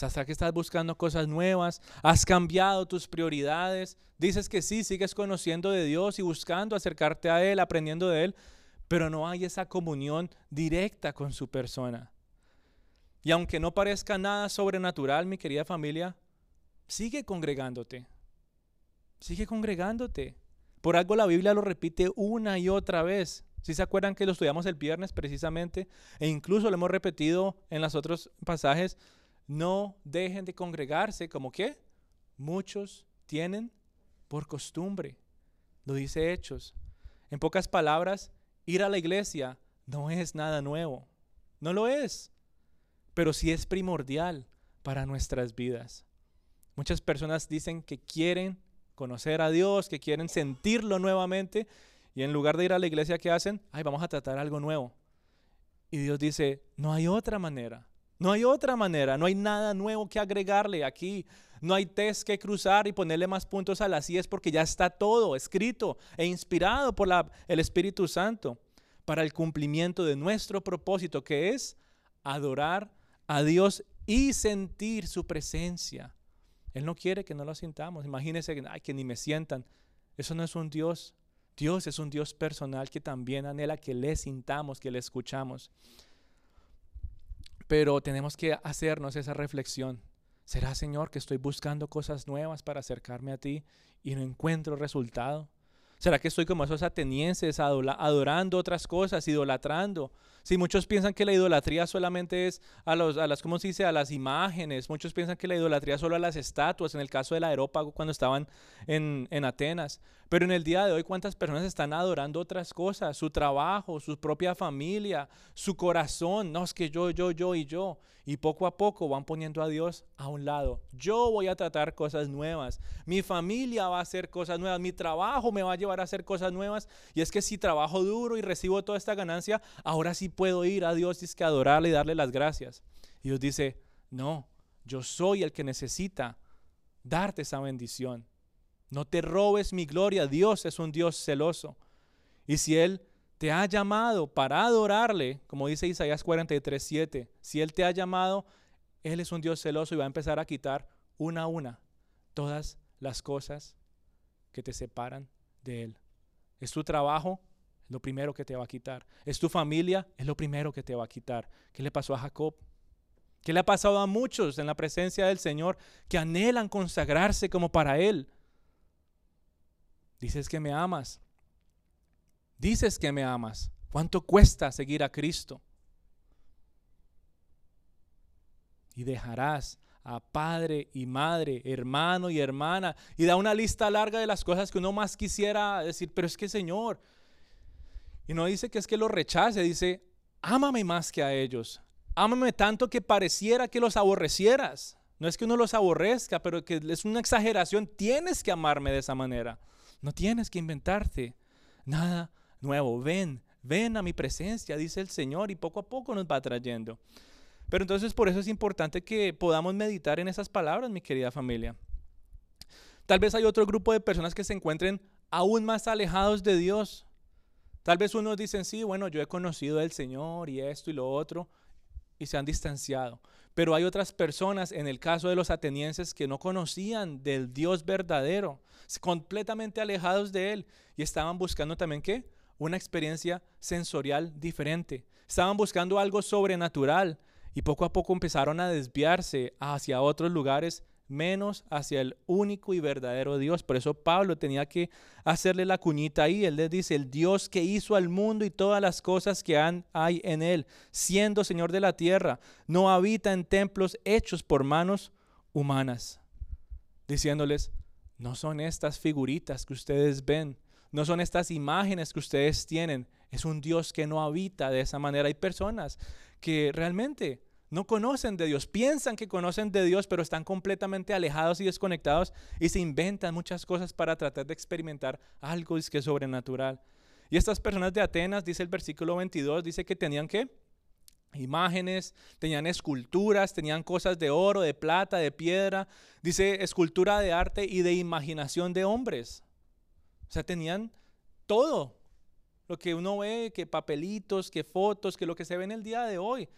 Hasta que estás buscando cosas nuevas, has cambiado tus prioridades, dices que sí, sigues conociendo de Dios y buscando acercarte a Él, aprendiendo de Él, pero no hay esa comunión directa con su persona. Y aunque no parezca nada sobrenatural, mi querida familia, sigue congregándote. Sigue congregándote. Por algo la Biblia lo repite una y otra vez. Si se acuerdan que lo estudiamos el viernes precisamente, e incluso lo hemos repetido en los otros pasajes, no dejen de congregarse como que muchos tienen por costumbre. Lo dice Hechos. En pocas palabras, ir a la iglesia no es nada nuevo. No lo es. Pero sí es primordial para nuestras vidas. Muchas personas dicen que quieren conocer a Dios, que quieren sentirlo nuevamente y en lugar de ir a la iglesia, ¿qué hacen? Ay, vamos a tratar algo nuevo. Y Dios dice, no hay otra manera. No hay otra manera, no hay nada nuevo que agregarle aquí. No hay test que cruzar y ponerle más puntos a las es porque ya está todo escrito e inspirado por la, el Espíritu Santo para el cumplimiento de nuestro propósito, que es adorar a Dios y sentir su presencia. Él no quiere que no lo sintamos. Imagínense que, que ni me sientan. Eso no es un Dios. Dios es un Dios personal que también anhela que le sintamos, que le escuchamos. Pero tenemos que hacernos esa reflexión. ¿Será, Señor, que estoy buscando cosas nuevas para acercarme a ti y no encuentro resultado? ¿Será que estoy como esos atenienses adorando otras cosas, idolatrando? Si muchos piensan que la idolatría solamente es a, los, las, ¿cómo se dice? A las imágenes. Muchos piensan que la idolatría solo a las estatuas, en el caso del aerópago cuando estaban en, en Atenas. Pero en el día de hoy, ¿cuántas personas están adorando otras cosas? Su trabajo, su propia familia, su corazón. No, es que yo, yo, yo y yo. Y poco a poco van poniendo a Dios a un lado. Yo voy a tratar cosas nuevas. Mi familia va a hacer cosas nuevas. Mi trabajo me va a llevar a hacer cosas nuevas. Y es que si trabajo duro y recibo toda esta ganancia, ahora sí puedo ir a Dios y es que adorarle y darle las gracias. Y Dios dice, no, yo soy el que necesita darte esa bendición. No te robes mi gloria. Dios es un Dios celoso. Y si Él te ha llamado para adorarle, como dice Isaías 43, 7, si Él te ha llamado, Él es un Dios celoso y va a empezar a quitar una a una todas las cosas que te separan de Él. Es tu trabajo, lo primero que te va a quitar. Es tu familia, es lo primero que te va a quitar. ¿Qué le pasó a Jacob? ¿Qué le ha pasado a muchos en la presencia del Señor que anhelan consagrarse como para Él? Dices que me amas. Dices que me amas. ¿Cuánto cuesta seguir a Cristo? Y dejarás a padre y madre, hermano y hermana, y da una lista larga de las cosas que uno más quisiera decir, pero es que Señor, y no dice que es que lo rechace, dice, ámame más que a ellos, ámame tanto que pareciera que los aborrecieras. No es que uno los aborrezca, pero que es una exageración, tienes que amarme de esa manera. No tienes que inventarte nada nuevo. Ven, ven a mi presencia, dice el Señor, y poco a poco nos va trayendo. Pero entonces por eso es importante que podamos meditar en esas palabras, mi querida familia. Tal vez hay otro grupo de personas que se encuentren aún más alejados de Dios. Tal vez unos dicen, sí, bueno, yo he conocido al Señor y esto y lo otro, y se han distanciado. Pero hay otras personas, en el caso de los atenienses, que no conocían del Dios verdadero, completamente alejados de Él, y estaban buscando también qué? Una experiencia sensorial diferente. Estaban buscando algo sobrenatural y poco a poco empezaron a desviarse hacia otros lugares menos hacia el único y verdadero Dios. Por eso Pablo tenía que hacerle la cuñita ahí. Él les dice, el Dios que hizo al mundo y todas las cosas que hay en él, siendo Señor de la tierra, no habita en templos hechos por manos humanas. diciéndoles, no son estas figuritas que ustedes ven, no son estas imágenes que ustedes tienen, es un Dios que no habita de esa manera. Hay personas que realmente no conocen de Dios, piensan que conocen de Dios, pero están completamente alejados y desconectados y se inventan muchas cosas para tratar de experimentar algo que es sobrenatural. Y estas personas de Atenas, dice el versículo 22, dice que tenían que imágenes, tenían esculturas, tenían cosas de oro, de plata, de piedra, dice escultura de arte y de imaginación de hombres. O sea, tenían todo lo que uno ve, que papelitos, que fotos, que lo que se ve en el día de hoy.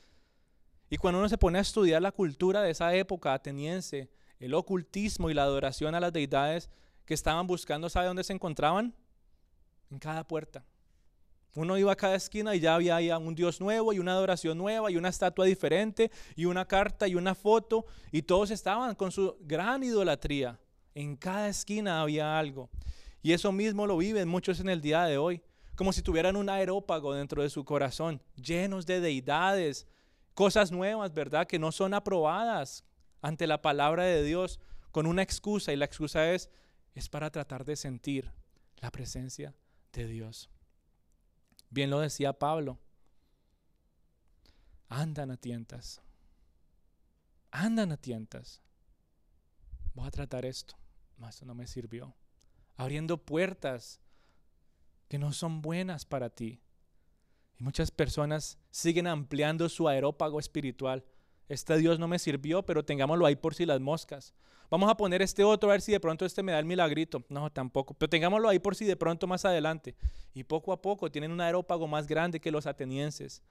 Y cuando uno se pone a estudiar la cultura de esa época ateniense, el ocultismo y la adoración a las deidades que estaban buscando, ¿sabe dónde se encontraban? En cada puerta. Uno iba a cada esquina y ya había un Dios nuevo y una adoración nueva y una estatua diferente y una carta y una foto y todos estaban con su gran idolatría. En cada esquina había algo. Y eso mismo lo viven muchos en el día de hoy como si tuvieran un aerópago dentro de su corazón, llenos de deidades, cosas nuevas, ¿verdad? Que no son aprobadas ante la palabra de Dios con una excusa y la excusa es, es para tratar de sentir la presencia de Dios. Bien lo decía Pablo, andan a tientas, andan a tientas. Voy a tratar esto, eso no me sirvió. Abriendo puertas que no son buenas para ti. Y muchas personas siguen ampliando su aerópago espiritual. Este Dios no me sirvió, pero tengámoslo ahí por si las moscas. Vamos a poner este otro a ver si de pronto este me da el milagrito. No, tampoco. Pero tengámoslo ahí por si de pronto más adelante. Y poco a poco tienen un aerópago más grande que los atenienses.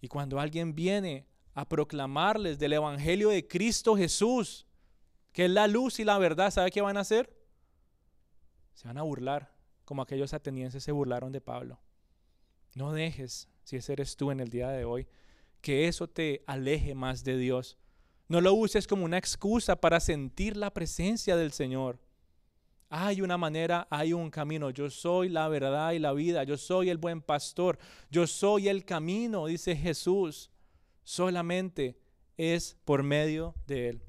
Y cuando alguien viene a proclamarles del Evangelio de Cristo Jesús, que es la luz y la verdad, ¿sabe qué van a hacer? Se van a burlar como aquellos atenienses se burlaron de Pablo. No dejes, si ese eres tú en el día de hoy, que eso te aleje más de Dios. No lo uses como una excusa para sentir la presencia del Señor. Hay una manera, hay un camino. Yo soy la verdad y la vida. Yo soy el buen pastor. Yo soy el camino, dice Jesús. Solamente es por medio de Él.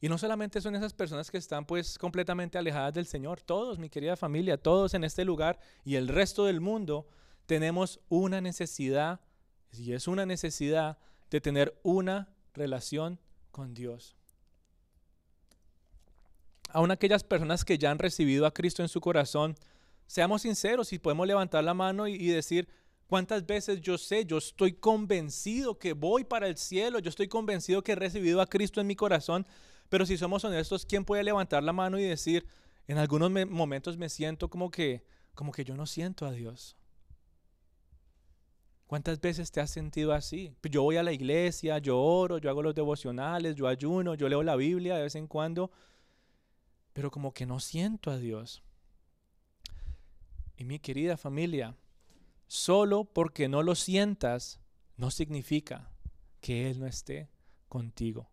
Y no solamente son esas personas que están pues completamente alejadas del Señor, todos, mi querida familia, todos en este lugar y el resto del mundo tenemos una necesidad, y es una necesidad de tener una relación con Dios. Aún aquellas personas que ya han recibido a Cristo en su corazón, seamos sinceros y podemos levantar la mano y, y decir, ¿Cuántas veces yo sé, yo estoy convencido que voy para el cielo, yo estoy convencido que he recibido a Cristo en mi corazón, pero si somos honestos, ¿quién puede levantar la mano y decir, en algunos momentos me siento como que, como que yo no siento a Dios? ¿Cuántas veces te has sentido así? Pues yo voy a la iglesia, yo oro, yo hago los devocionales, yo ayuno, yo leo la Biblia de vez en cuando, pero como que no siento a Dios. Y mi querida familia, solo porque no lo sientas no significa que Él no esté contigo.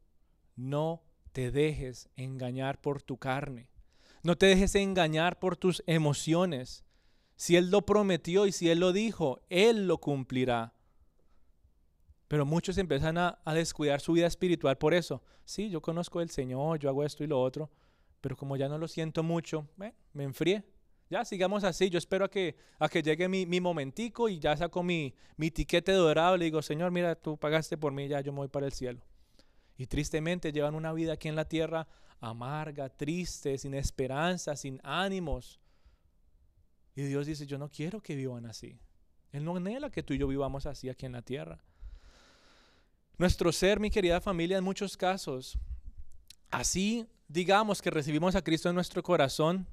No te dejes engañar por tu carne. No te dejes engañar por tus emociones. Si Él lo prometió y si Él lo dijo, Él lo cumplirá. Pero muchos empiezan a, descuidar su vida espiritual por eso. Sí, yo conozco al Señor, yo hago esto y lo otro, pero como ya no lo siento mucho, me enfrié. Ya, sigamos así. Yo espero a que, a que llegue mi, momentico y ya saco mi, mi tiquete dorado. Le digo, Señor, mira, tú pagaste por mí, ya yo voy para el cielo. Y tristemente llevan una vida aquí en la tierra amarga, triste, sin esperanza, sin ánimos. Y Dios dice, yo no quiero que vivan así. Él no anhela que tú y yo vivamos así aquí en la tierra. Nuestro ser, mi querida familia, en muchos casos, así digamos que recibimos a Cristo en nuestro corazón,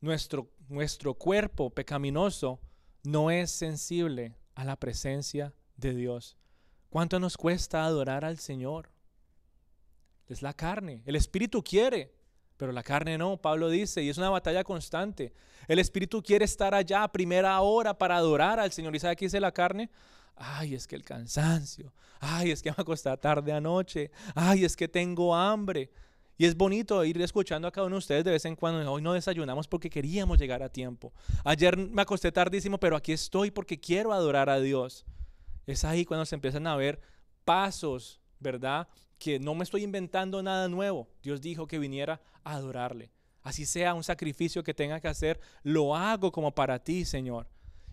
nuestro, nuestro cuerpo pecaminoso no es sensible a la presencia de Dios. ¿Cuánto nos cuesta adorar al Señor? Es la carne. El espíritu quiere, pero la carne no, Pablo dice, y es una batalla constante. El espíritu quiere estar allá a primera hora para adorar al Señor. ¿Y sabe qué dice la carne? Ay, es que el cansancio. Ay, es que me acosté tarde anoche. Ay, es que tengo hambre. Y es bonito ir escuchando a cada uno de ustedes de vez en cuando. Hoy no desayunamos porque queríamos llegar a tiempo. Ayer me acosté tardísimo, pero aquí estoy porque quiero adorar a Dios. Es ahí cuando se empiezan a ver pasos, ¿verdad? Que no me estoy inventando nada nuevo. Dios dijo que viniera a adorarle. Así sea un sacrificio que tenga que hacer, lo hago como para ti, Señor.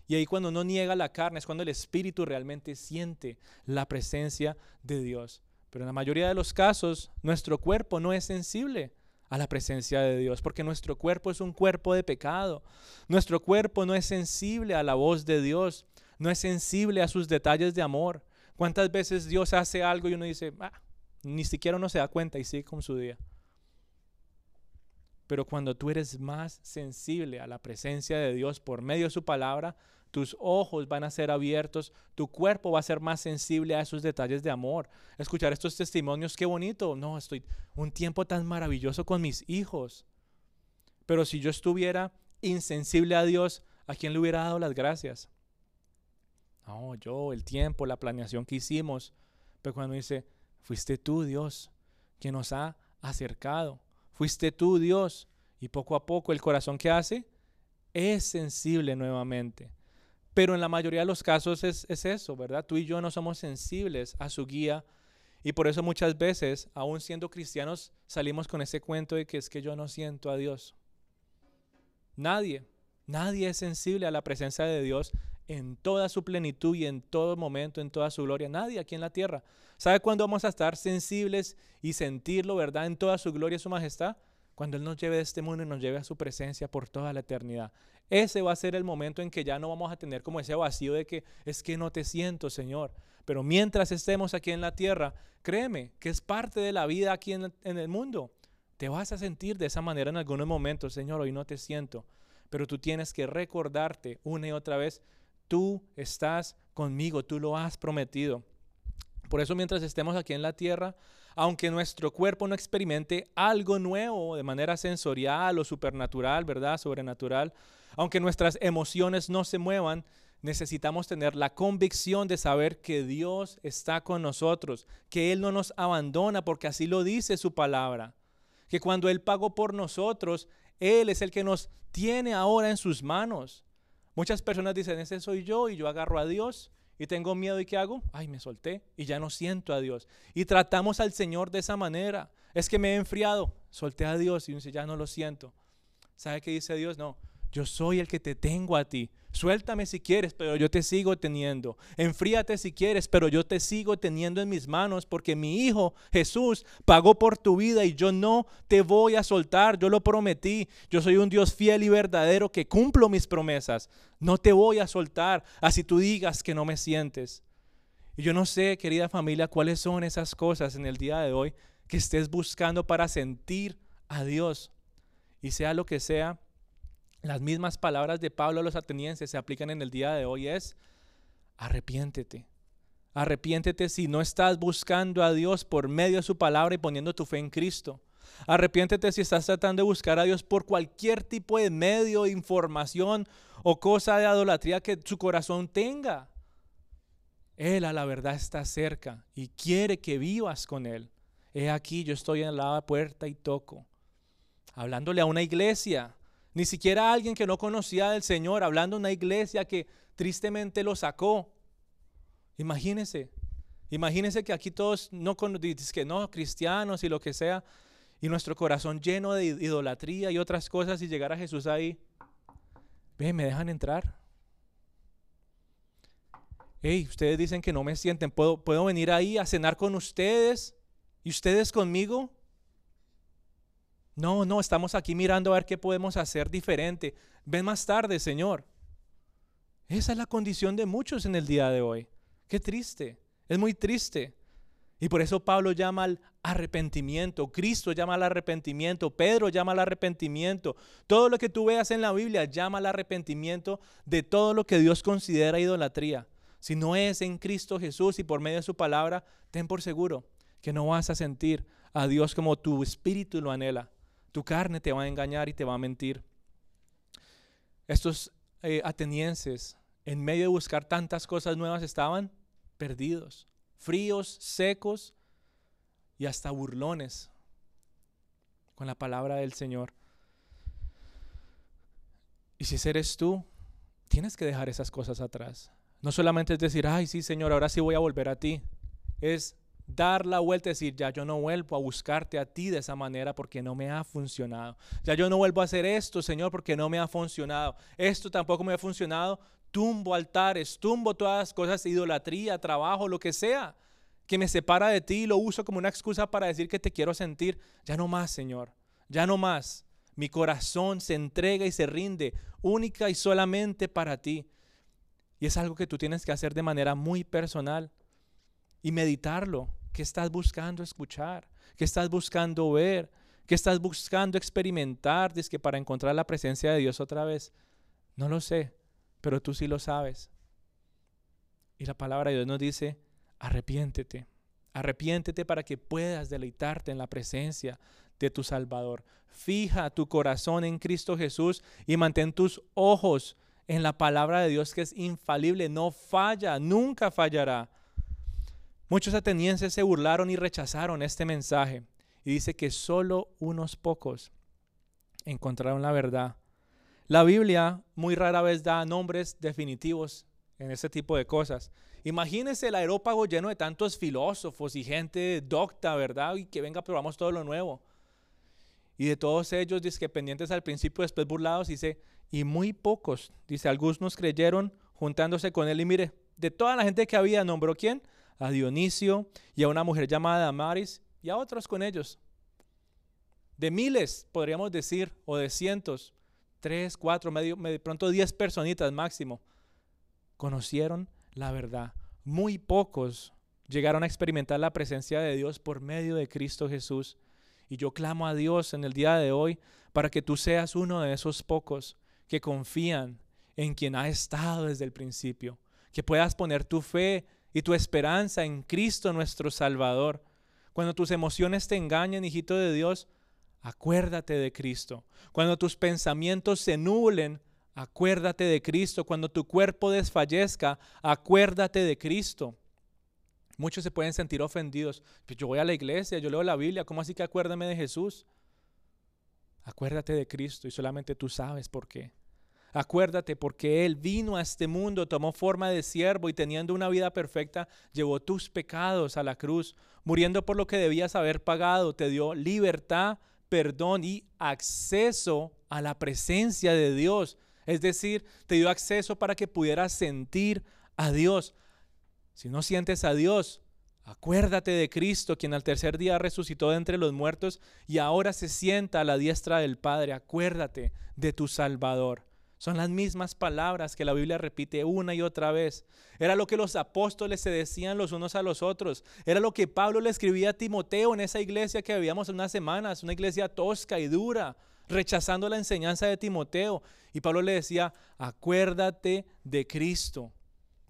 Y ahí cuando no niega la carne es cuando el espíritu realmente siente la presencia de Dios. Pero en la mayoría de los casos, nuestro cuerpo no es sensible a la presencia de Dios, porque nuestro cuerpo es un cuerpo de pecado. Nuestro cuerpo no es sensible a la voz de Dios, no es sensible a sus detalles de amor. ¿Cuántas veces Dios hace algo y uno dice, ah, ni siquiera uno se da cuenta y sigue con su día? Pero cuando tú eres más sensible a la presencia de Dios por medio de su palabra, tus ojos van a ser abiertos, tu cuerpo va a ser más sensible a esos detalles de amor. Escuchar estos testimonios, qué bonito. No, estoy un tiempo tan maravilloso con mis hijos. Pero si yo estuviera insensible a Dios, ¿a quién le hubiera dado las gracias? No, yo, el tiempo, la planeación que hicimos. Pero cuando dice, fuiste tú, Dios, que nos ha acercado. Fuiste tú, Dios. Y poco a poco el corazón que hace es sensible nuevamente. Pero en la mayoría de los casos es, eso, ¿verdad? Tú y yo no somos sensibles a su guía y por eso muchas veces, aún siendo cristianos, salimos con ese cuento de que es que yo no siento a Dios. Nadie, nadie es sensible a la presencia de Dios en toda su plenitud y en todo momento, en toda su gloria. Nadie aquí en la tierra. ¿Sabe cuándo vamos a estar sensibles y sentirlo, verdad, en toda su gloria y su majestad? Cuando Él nos lleve de este mundo y nos lleve a su presencia por toda la eternidad. Ese va a ser el momento en que ya no vamos a tener como ese vacío de que es que no te siento, Señor. Pero mientras estemos aquí en la tierra, créeme que es parte de la vida aquí en, el mundo. Te vas a sentir de esa manera en algunos momentos, Señor, hoy no te siento. Pero tú tienes que recordarte una y otra vez, tú estás conmigo, tú lo has prometido. Por eso mientras estemos aquí en la tierra, aunque nuestro cuerpo no experimente algo nuevo de manera sensorial o supernatural, ¿verdad? Sobrenatural, aunque nuestras emociones no se muevan, necesitamos tener la convicción de saber que Dios está con nosotros, que Él no nos abandona porque así lo dice su palabra, que cuando Él pagó por nosotros, Él es el que nos tiene ahora en sus manos. Muchas personas dicen, ese soy yo y yo agarro a Dios y tengo miedo y ¿qué hago? Ay, me solté y ya no siento a Dios. Y tratamos al Señor de esa manera. Es que me he enfriado, solté a Dios y dice, ya no lo siento. ¿Sabe qué dice Dios? No, yo soy el que te tengo a ti. Suéltame si quieres, pero yo te sigo teniendo. Enfríate si quieres, pero yo te sigo teniendo en mis manos porque mi Hijo Jesús pagó por tu vida y yo no te voy a soltar. Yo lo prometí. Yo soy un Dios fiel y verdadero que cumplo mis promesas. No te voy a soltar así tú digas que no me sientes. Y yo no sé, querida familia, cuáles son esas cosas en el día de hoy que estés buscando para sentir a Dios. Y sea lo que sea, las mismas palabras de Pablo a los atenienses se aplican en el día de hoy es arrepiéntete. Arrepiéntete si no estás buscando a Dios por medio de su palabra y poniendo tu fe en Cristo. Arrepiéntete si estás tratando de buscar a Dios por cualquier tipo de medio, información o cosa de idolatría que su corazón tenga. Él a la verdad está cerca y quiere que vivas con Él. He aquí, yo estoy en la puerta y toco. Hablándole a una iglesia, ni siquiera alguien que no conocía del Señor, hablando de una iglesia que tristemente lo sacó. Imagínense, imagínense que aquí todos no, que no cristianos y lo que sea, y nuestro corazón lleno de idolatría y otras cosas, y llegar a Jesús ahí. Ve, ¿me dejan entrar? Hey, ustedes dicen que no me sienten, ¿Puedo, ¿puedo venir ahí a cenar con ustedes? ¿Y ustedes conmigo? No, no, estamos aquí mirando a ver qué podemos hacer diferente. Ven más tarde, Señor. Esa es la condición de muchos en el día de hoy. Qué triste, es muy triste. Y por eso Pablo llama al arrepentimiento, Cristo llama al arrepentimiento, Pedro llama al arrepentimiento. Todo lo que tú veas en la Biblia llama al arrepentimiento de todo lo que Dios considera idolatría. Si no es en Cristo Jesús y por medio de su palabra, ten por seguro que no vas a sentir a Dios como tu espíritu lo anhela. Tu carne te va a engañar y te va a mentir. Estos eh, atenienses, en medio de buscar tantas cosas nuevas, estaban perdidos, fríos, secos y hasta burlones con la palabra del Señor. Y si eres tú, tienes que dejar esas cosas atrás. No solamente es decir, ay, sí, Señor, ahora sí voy a volver a ti. Es dar la vuelta y decir, ya yo no vuelvo a buscarte a ti de esa manera porque no me ha funcionado. Ya yo no vuelvo a hacer esto, Señor, porque no me ha funcionado. Esto tampoco me ha funcionado. Tumbo altares, tumbo todas las cosas, idolatría, trabajo, lo que sea, que me separa de ti y lo uso como una excusa para decir que te quiero sentir. Ya no más, Señor. Ya no más. Mi corazón se entrega y se rinde única y solamente para ti. Y es algo que tú tienes que hacer de manera muy personal y meditarlo. ¿Qué estás buscando escuchar? ¿Qué estás buscando ver? ¿Qué estás buscando experimentar? Dice que para encontrar la presencia de Dios otra vez. No lo sé, pero tú sí lo sabes. Y la palabra de Dios nos dice, arrepiéntete. Arrepiéntete para que puedas deleitarte en la presencia de tu Salvador. Fija tu corazón en Cristo Jesús y mantén tus ojos en la palabra de Dios que es infalible, no falla, nunca fallará. Muchos atenienses se burlaron y rechazaron este mensaje y dice que solo unos pocos encontraron la verdad. La Biblia muy rara vez da nombres definitivos en ese tipo de cosas. Imagínense el aerópago lleno de tantos filósofos y gente docta, ¿verdad? Y que venga, probamos todo lo nuevo. Y de todos ellos, dice que pendientes al principio, después burlados, dice, y muy pocos, dice, algunos creyeron juntándose con él. Y mire, de toda la gente que había, nombró quién? A Dionisio y a una mujer llamada Damaris y a otros con ellos. De miles, podríamos decir, o de cientos, tres, cuatro, medio, medio pronto diez personitas máximo, conocieron la verdad. Muy pocos llegaron a experimentar la presencia de Dios por medio de Cristo Jesús. Y yo clamo a Dios en el día de hoy para que tú seas uno de esos pocos que confían en quien ha estado desde el principio, que puedas poner tu fe y tu esperanza en Cristo nuestro Salvador. Cuando tus emociones te engañen, hijito de Dios, acuérdate de Cristo. Cuando tus pensamientos se nublen, acuérdate de Cristo. Cuando tu cuerpo desfallezca, acuérdate de Cristo. Muchos se pueden sentir ofendidos. Pues yo voy a la iglesia, yo leo la Biblia, ¿cómo así que acuérdame de Jesús? Acuérdate de Cristo y solamente tú sabes por qué. Acuérdate, porque Él vino a este mundo, tomó forma de siervo y teniendo una vida perfecta, llevó tus pecados a la cruz, muriendo por lo que debías haber pagado, te dio libertad, perdón y acceso a la presencia de Dios. Es decir, te dio acceso para que pudieras sentir a Dios. Si no sientes a Dios, acuérdate de Cristo, quien al tercer día resucitó de entre los muertos y ahora se sienta a la diestra del Padre. Acuérdate de tu Salvador. Son las mismas palabras que la Biblia repite una y otra vez. Era lo que los apóstoles se decían los unos a los otros. Era lo que Pablo le escribía a Timoteo en esa iglesia que vivíamos unas semanas, una iglesia tosca y dura, rechazando la enseñanza de Timoteo. Y Pablo le decía, acuérdate de Cristo.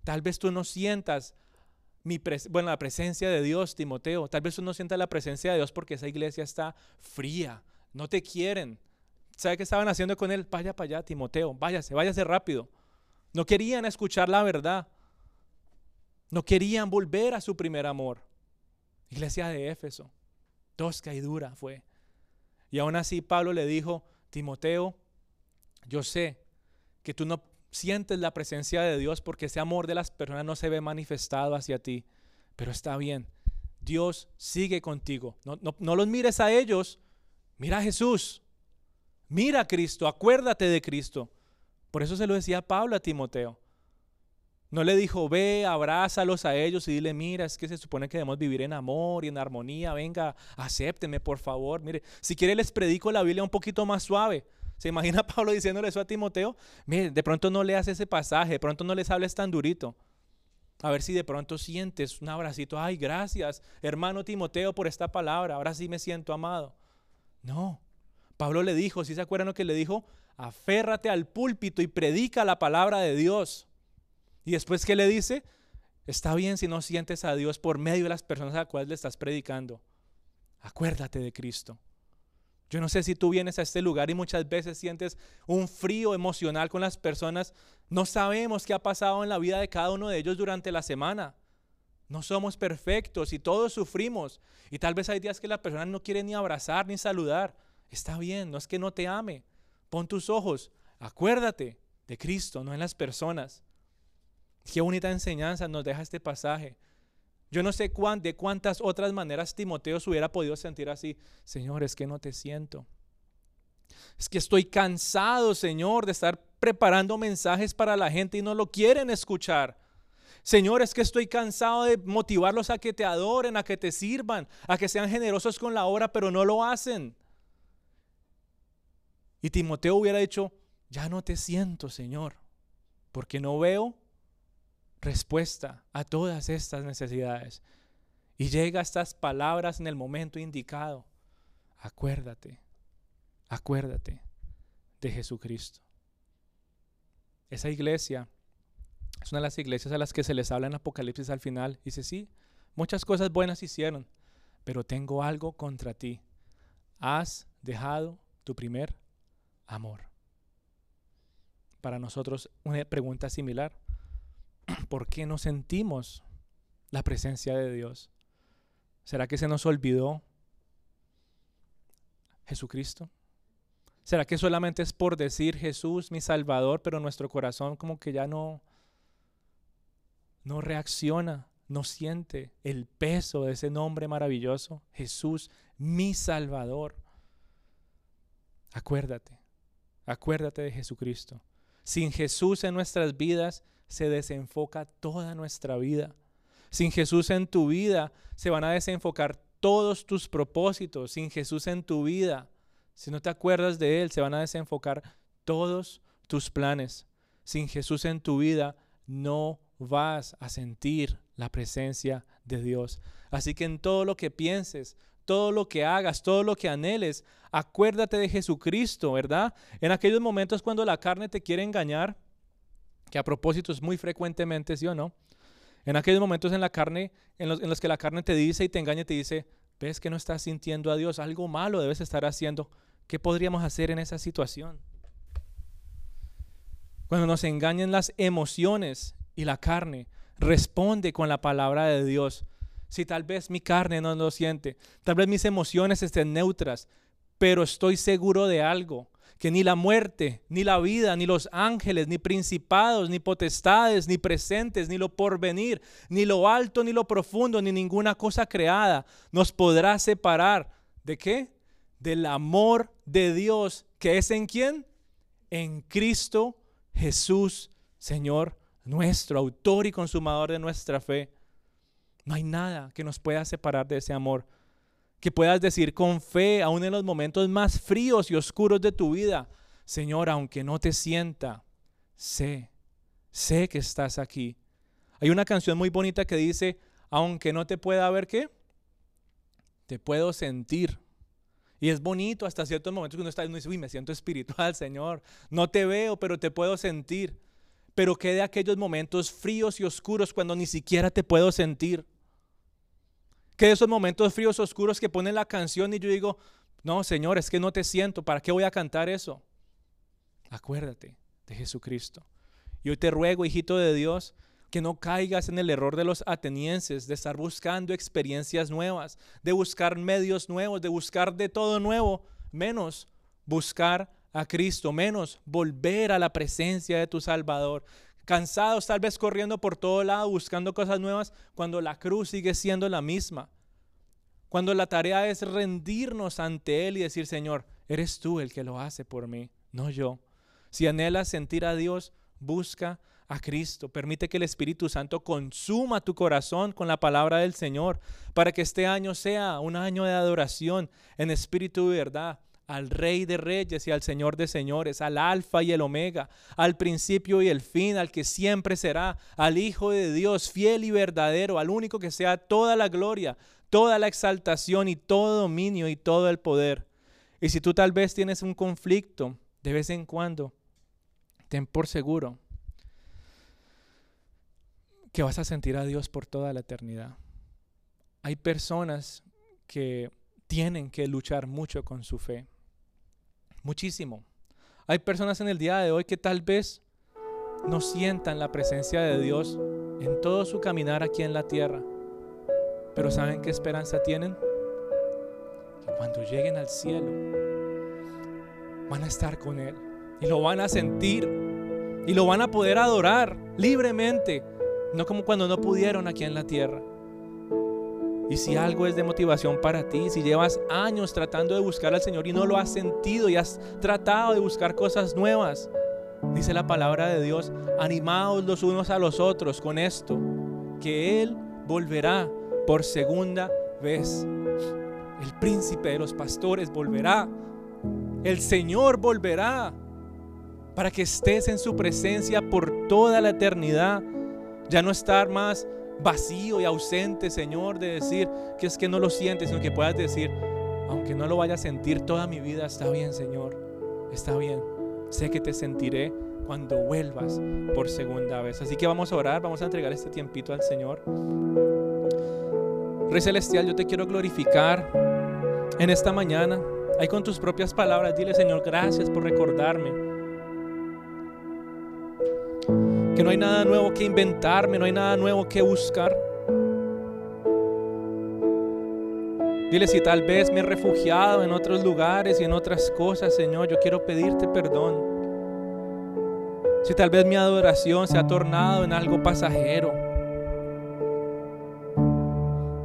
Tal vez tú no sientas mi la presencia de Dios, Timoteo. Tal vez tú no sientas la presencia de Dios porque esa iglesia está fría. No te quieren ¿Sabe qué estaban haciendo con él? Vaya para Timoteo, váyase, váyase rápido. No querían escuchar la verdad. No querían volver a su primer amor. Iglesia de Éfeso, tosca y dura fue. Y aún así Pablo le dijo, Timoteo, yo sé que tú no sientes la presencia de Dios porque ese amor de las personas no se ve manifestado hacia ti, pero está bien. Dios sigue contigo. No, no, no los mires a ellos, mira a Jesús. Mira a Cristo, acuérdate de Cristo. Por eso se lo decía Pablo a Timoteo. No le dijo, ve, abrázalos a ellos y dile, mira, es que se supone que debemos vivir en amor y en armonía, venga, acépteme, por favor. Mire, si quiere les predico la Biblia un poquito más suave. ¿Se imagina Pablo diciéndole eso a Timoteo? Mire, de pronto no leas ese pasaje, de pronto no les hables tan durito. A ver si de pronto sientes un abracito. Ay, gracias, hermano Timoteo, por esta palabra. Ahora sí me siento amado. No, Pablo le dijo, si se acuerdan lo que le dijo? Aférrate al púlpito y predica la palabra de Dios. Y después, ¿qué le dice? Está bien si no sientes a Dios por medio de las personas a las cuales le estás predicando. Acuérdate de Cristo. Yo no sé si tú vienes a este lugar y muchas veces sientes un frío emocional con las personas. No sabemos qué ha pasado en la vida de cada uno de ellos durante la semana. No somos perfectos y todos sufrimos. Y tal vez hay días que la persona no quiere ni abrazar ni saludar. Está bien, no es que no te ame. Pon tus ojos, acuérdate de Cristo, no en las personas. Qué bonita enseñanza nos deja este pasaje. Yo no sé cuán, de cuántas otras maneras Timoteo se hubiera podido sentir así. Señor, es que no te siento. Es que estoy cansado, Señor, de estar preparando mensajes para la gente y no lo quieren escuchar. Señor, es que estoy cansado de motivarlos a que te adoren, a que te sirvan, a que sean generosos con la obra, pero no lo hacen. Y Timoteo hubiera dicho, ya no te siento, Señor, porque no veo respuesta a todas estas necesidades. Y llega estas palabras en el momento indicado. Acuérdate, acuérdate de Jesucristo. Esa iglesia es una de las iglesias a las que se les habla en Apocalipsis al final. Dice, sí, muchas cosas buenas hicieron, pero tengo algo contra ti. Has dejado tu primer amor. Para nosotros una pregunta similar. ¿Por qué no sentimos la presencia de Dios? ¿Será que se nos olvidó Jesucristo? ¿Será que solamente es por decir Jesús mi Salvador, pero nuestro corazón como que ya no, no reacciona, no siente el peso de ese nombre maravilloso? Jesús mi Salvador. Acuérdate, acuérdate de Jesucristo. Sin Jesús en nuestras vidas se desenfoca toda nuestra vida. Sin Jesús en tu vida se van a desenfocar todos tus propósitos. Sin Jesús en tu vida si no te acuerdas de Él, se van a desenfocar todos tus planes. Sin Jesús en tu vida, no vas a sentir la presencia de Dios. Así que en todo lo que pienses, todo lo que hagas, todo lo que anheles, acuérdate de Jesucristo, ¿verdad? En aquellos momentos cuando la carne te quiere engañar, que a propósito es muy frecuentemente, ¿sí o no? En aquellos momentos en la carne, en los, que la carne te dice y te engaña y te dice, ves que no estás sintiendo a Dios, algo malo debes estar haciendo. ¿Qué podríamos hacer en esa situación? Cuando nos engañan las emociones y la carne, responde con la palabra de Dios. Si tal vez mi carne no lo siente, tal vez mis emociones estén neutras, pero estoy seguro de algo, que ni la muerte, ni la vida, ni los ángeles, ni principados, ni potestades, ni presentes, ni lo porvenir, ni lo alto, ni lo profundo, ni ninguna cosa creada nos podrá separar. ¿De qué? Del amor de Dios, que es en quién? En Cristo Jesús, Señor nuestro, autor y consumador de nuestra fe. No hay nada que nos pueda separar de ese amor que puedas decir con fe, aún en los momentos más fríos y oscuros de tu vida, Señor, aunque no te sienta, sé, sé que estás aquí. Hay una canción muy bonita que dice, aunque no te pueda ver qué, te puedo sentir. Y es bonito hasta ciertos momentos que uno está y uno dice, uy, me siento espiritual, Señor. No te veo, pero te puedo sentir. Pero qué de aquellos momentos fríos y oscuros cuando ni siquiera te puedo sentir que esos momentos fríos, oscuros que ponen la canción y yo digo, no, Señor, es que no te siento, ¿para qué voy a cantar eso? Acuérdate de Jesucristo. Y hoy te ruego, hijito de Dios, que no caigas en el error de los atenienses, de estar buscando experiencias nuevas, de buscar medios nuevos, de buscar de todo nuevo, menos buscar a Cristo, menos volver a la presencia de tu Salvador cansados, tal vez corriendo por todo lado, buscando cosas nuevas, cuando la cruz sigue siendo la misma. Cuando la tarea es rendirnos ante Él y decir, Señor, eres tú el que lo hace por mí, no yo. Si anhelas sentir a Dios, busca a Cristo. Permite que el Espíritu Santo consuma tu corazón con la palabra del Señor, para que este año sea un año de adoración en espíritu y verdad al Rey de Reyes y al Señor de Señores, al Alfa y el Omega, al principio y el fin, al que siempre será, al Hijo de Dios, fiel y verdadero, al único que sea toda la gloria, toda la exaltación y todo dominio y todo el poder. Y si tú tal vez tienes un conflicto de vez en cuando, ten por seguro que vas a sentir a Dios por toda la eternidad. Hay personas que tienen que luchar mucho con su fe muchísimo. Hay personas en el día de hoy que tal vez no sientan la presencia de Dios en todo su caminar aquí en la tierra. Pero ¿saben qué esperanza tienen? Que cuando lleguen al cielo van a estar con Él y lo van a sentir y lo van a poder adorar libremente, no como cuando no pudieron aquí en la tierra. Y si algo es de motivación para ti, si llevas años tratando de buscar al Señor y no lo has sentido y has tratado de buscar cosas nuevas, dice la palabra de Dios, animaos los unos a los otros con esto, que Él volverá por segunda vez. El príncipe de los pastores volverá. El Señor volverá para que estés en su presencia por toda la eternidad. Ya no estar más vacío y ausente, Señor, de decir que es que no lo sientes, sino que puedas decir, aunque no lo vaya a sentir toda mi vida, está bien, Señor, está bien. Sé que te sentiré cuando vuelvas por segunda vez. Así que vamos a orar, vamos a entregar este tiempito al Señor. Rey Celestial, yo te quiero glorificar en esta mañana. Ahí con tus propias palabras, dile Señor, gracias por recordarme que no hay nada nuevo que inventarme, no hay nada nuevo que buscar. Dile si tal vez me he refugiado en otros lugares y en otras cosas, Señor, yo quiero pedirte perdón. Si tal vez mi adoración se ha tornado en algo pasajero.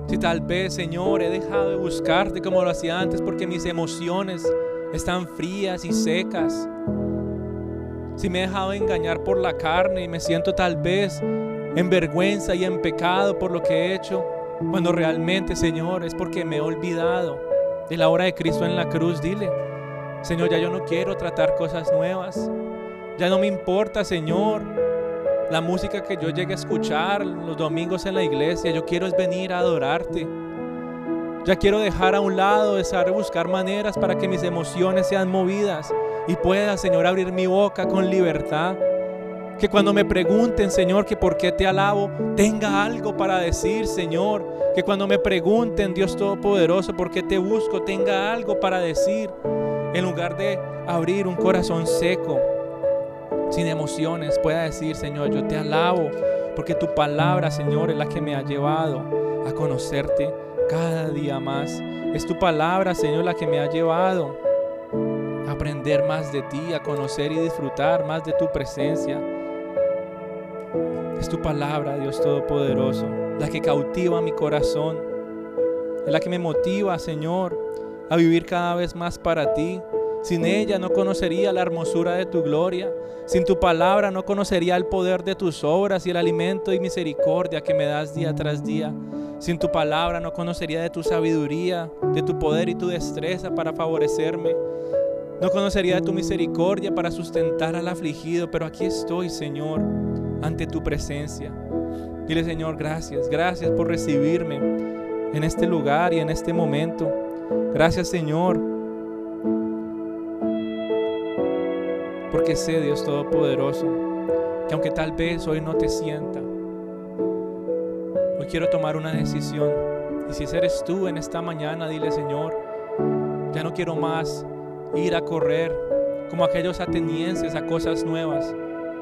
Si tal vez, Señor, he dejado de buscarte como lo hacía antes porque mis emociones están frías y secas si me he dejado engañar por la carne y me siento tal vez en vergüenza y en pecado por lo que he hecho, cuando realmente, Señor, es porque me he olvidado de la obra de Cristo en la cruz, dile, Señor, ya yo no quiero tratar cosas nuevas, ya no me importa, Señor, la música que yo llegue a escuchar los domingos en la iglesia, yo quiero es venir a adorarte. Ya quiero dejar a un lado, desear buscar maneras para que mis emociones sean movidas y pueda, Señor, abrir mi boca con libertad. Que cuando me pregunten, Señor, que por qué te alabo, tenga algo para decir, Señor. Que cuando me pregunten, Dios Todopoderoso, por qué te busco, tenga algo para decir. En lugar de abrir un corazón seco, sin emociones, pueda decir, Señor, yo te alabo, porque tu palabra, Señor, es la que me ha llevado a conocerte cada día más. Es tu palabra, Señor, la que me ha llevado a aprender más de ti, a conocer y disfrutar más de tu presencia. Es tu palabra, Dios Todopoderoso, la que cautiva mi corazón. Es la que me motiva, Señor, a vivir cada vez más para ti. Sin ella no conocería la hermosura de tu gloria. Sin tu palabra no conocería el poder de tus obras y el alimento y misericordia que me das día tras día. Sin tu palabra no conocería de tu sabiduría, de tu poder y tu destreza para favorecerme. No conocería de tu misericordia para sustentar al afligido, pero aquí estoy, Señor, ante tu presencia. Dile, Señor, gracias, gracias por recibirme en este lugar y en este momento. Gracias, Señor, porque sé, Dios Todopoderoso, que aunque tal vez hoy no te sienta, quiero tomar una decisión. Y si eres tú en esta mañana, dile Señor, ya no quiero más ir a correr como aquellos atenienses a cosas nuevas.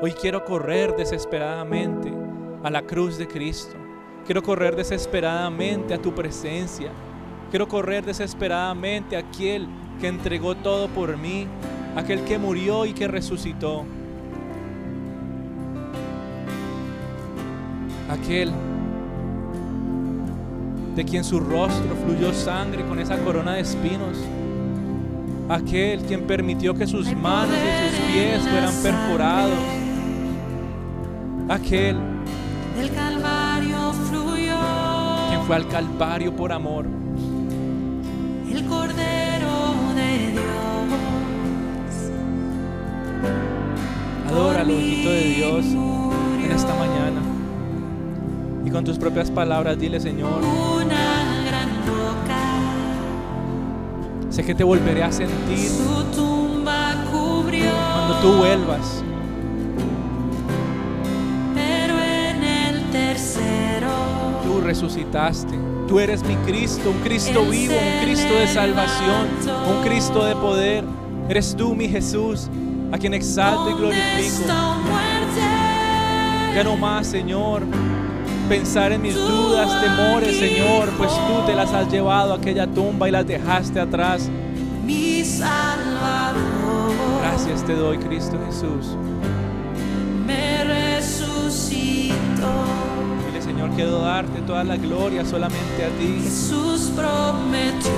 Hoy quiero correr desesperadamente a la cruz de Cristo. Quiero correr desesperadamente a tu presencia. Quiero correr desesperadamente a aquel que entregó todo por mí, aquel que murió y que resucitó. Aquel de quien su rostro fluyó sangre con esa corona de espinos. Aquel quien permitió que sus manos y sus pies fueran perforados. Aquel
del Calvario fluyó.
Quien fue al Calvario por amor. Adora al ojito de Dios en esta mañana. Y con tus propias palabras dile, Señor.
Una gran roca.
Sé que te volveré a sentir cuando tú vuelvas.
Pero en el tercero.
Tú resucitaste. Tú eres mi Cristo, un Cristo vivo, un Cristo de salvación, un Cristo de poder. Eres tú, mi Jesús, a quien exalto y
¿Dónde
glorifico. Ya no más, Señor, pensar en mis dudas, temores, Señor, pues tú te las has llevado a aquella tumba y las dejaste atrás.
Mi Salvador.
Gracias te doy, Cristo Jesús.
Me resucitó.
Señor, quiero darte toda la gloria solamente a ti.
Jesús prometió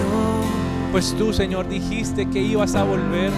Pues tú, Señor, dijiste que ibas a volver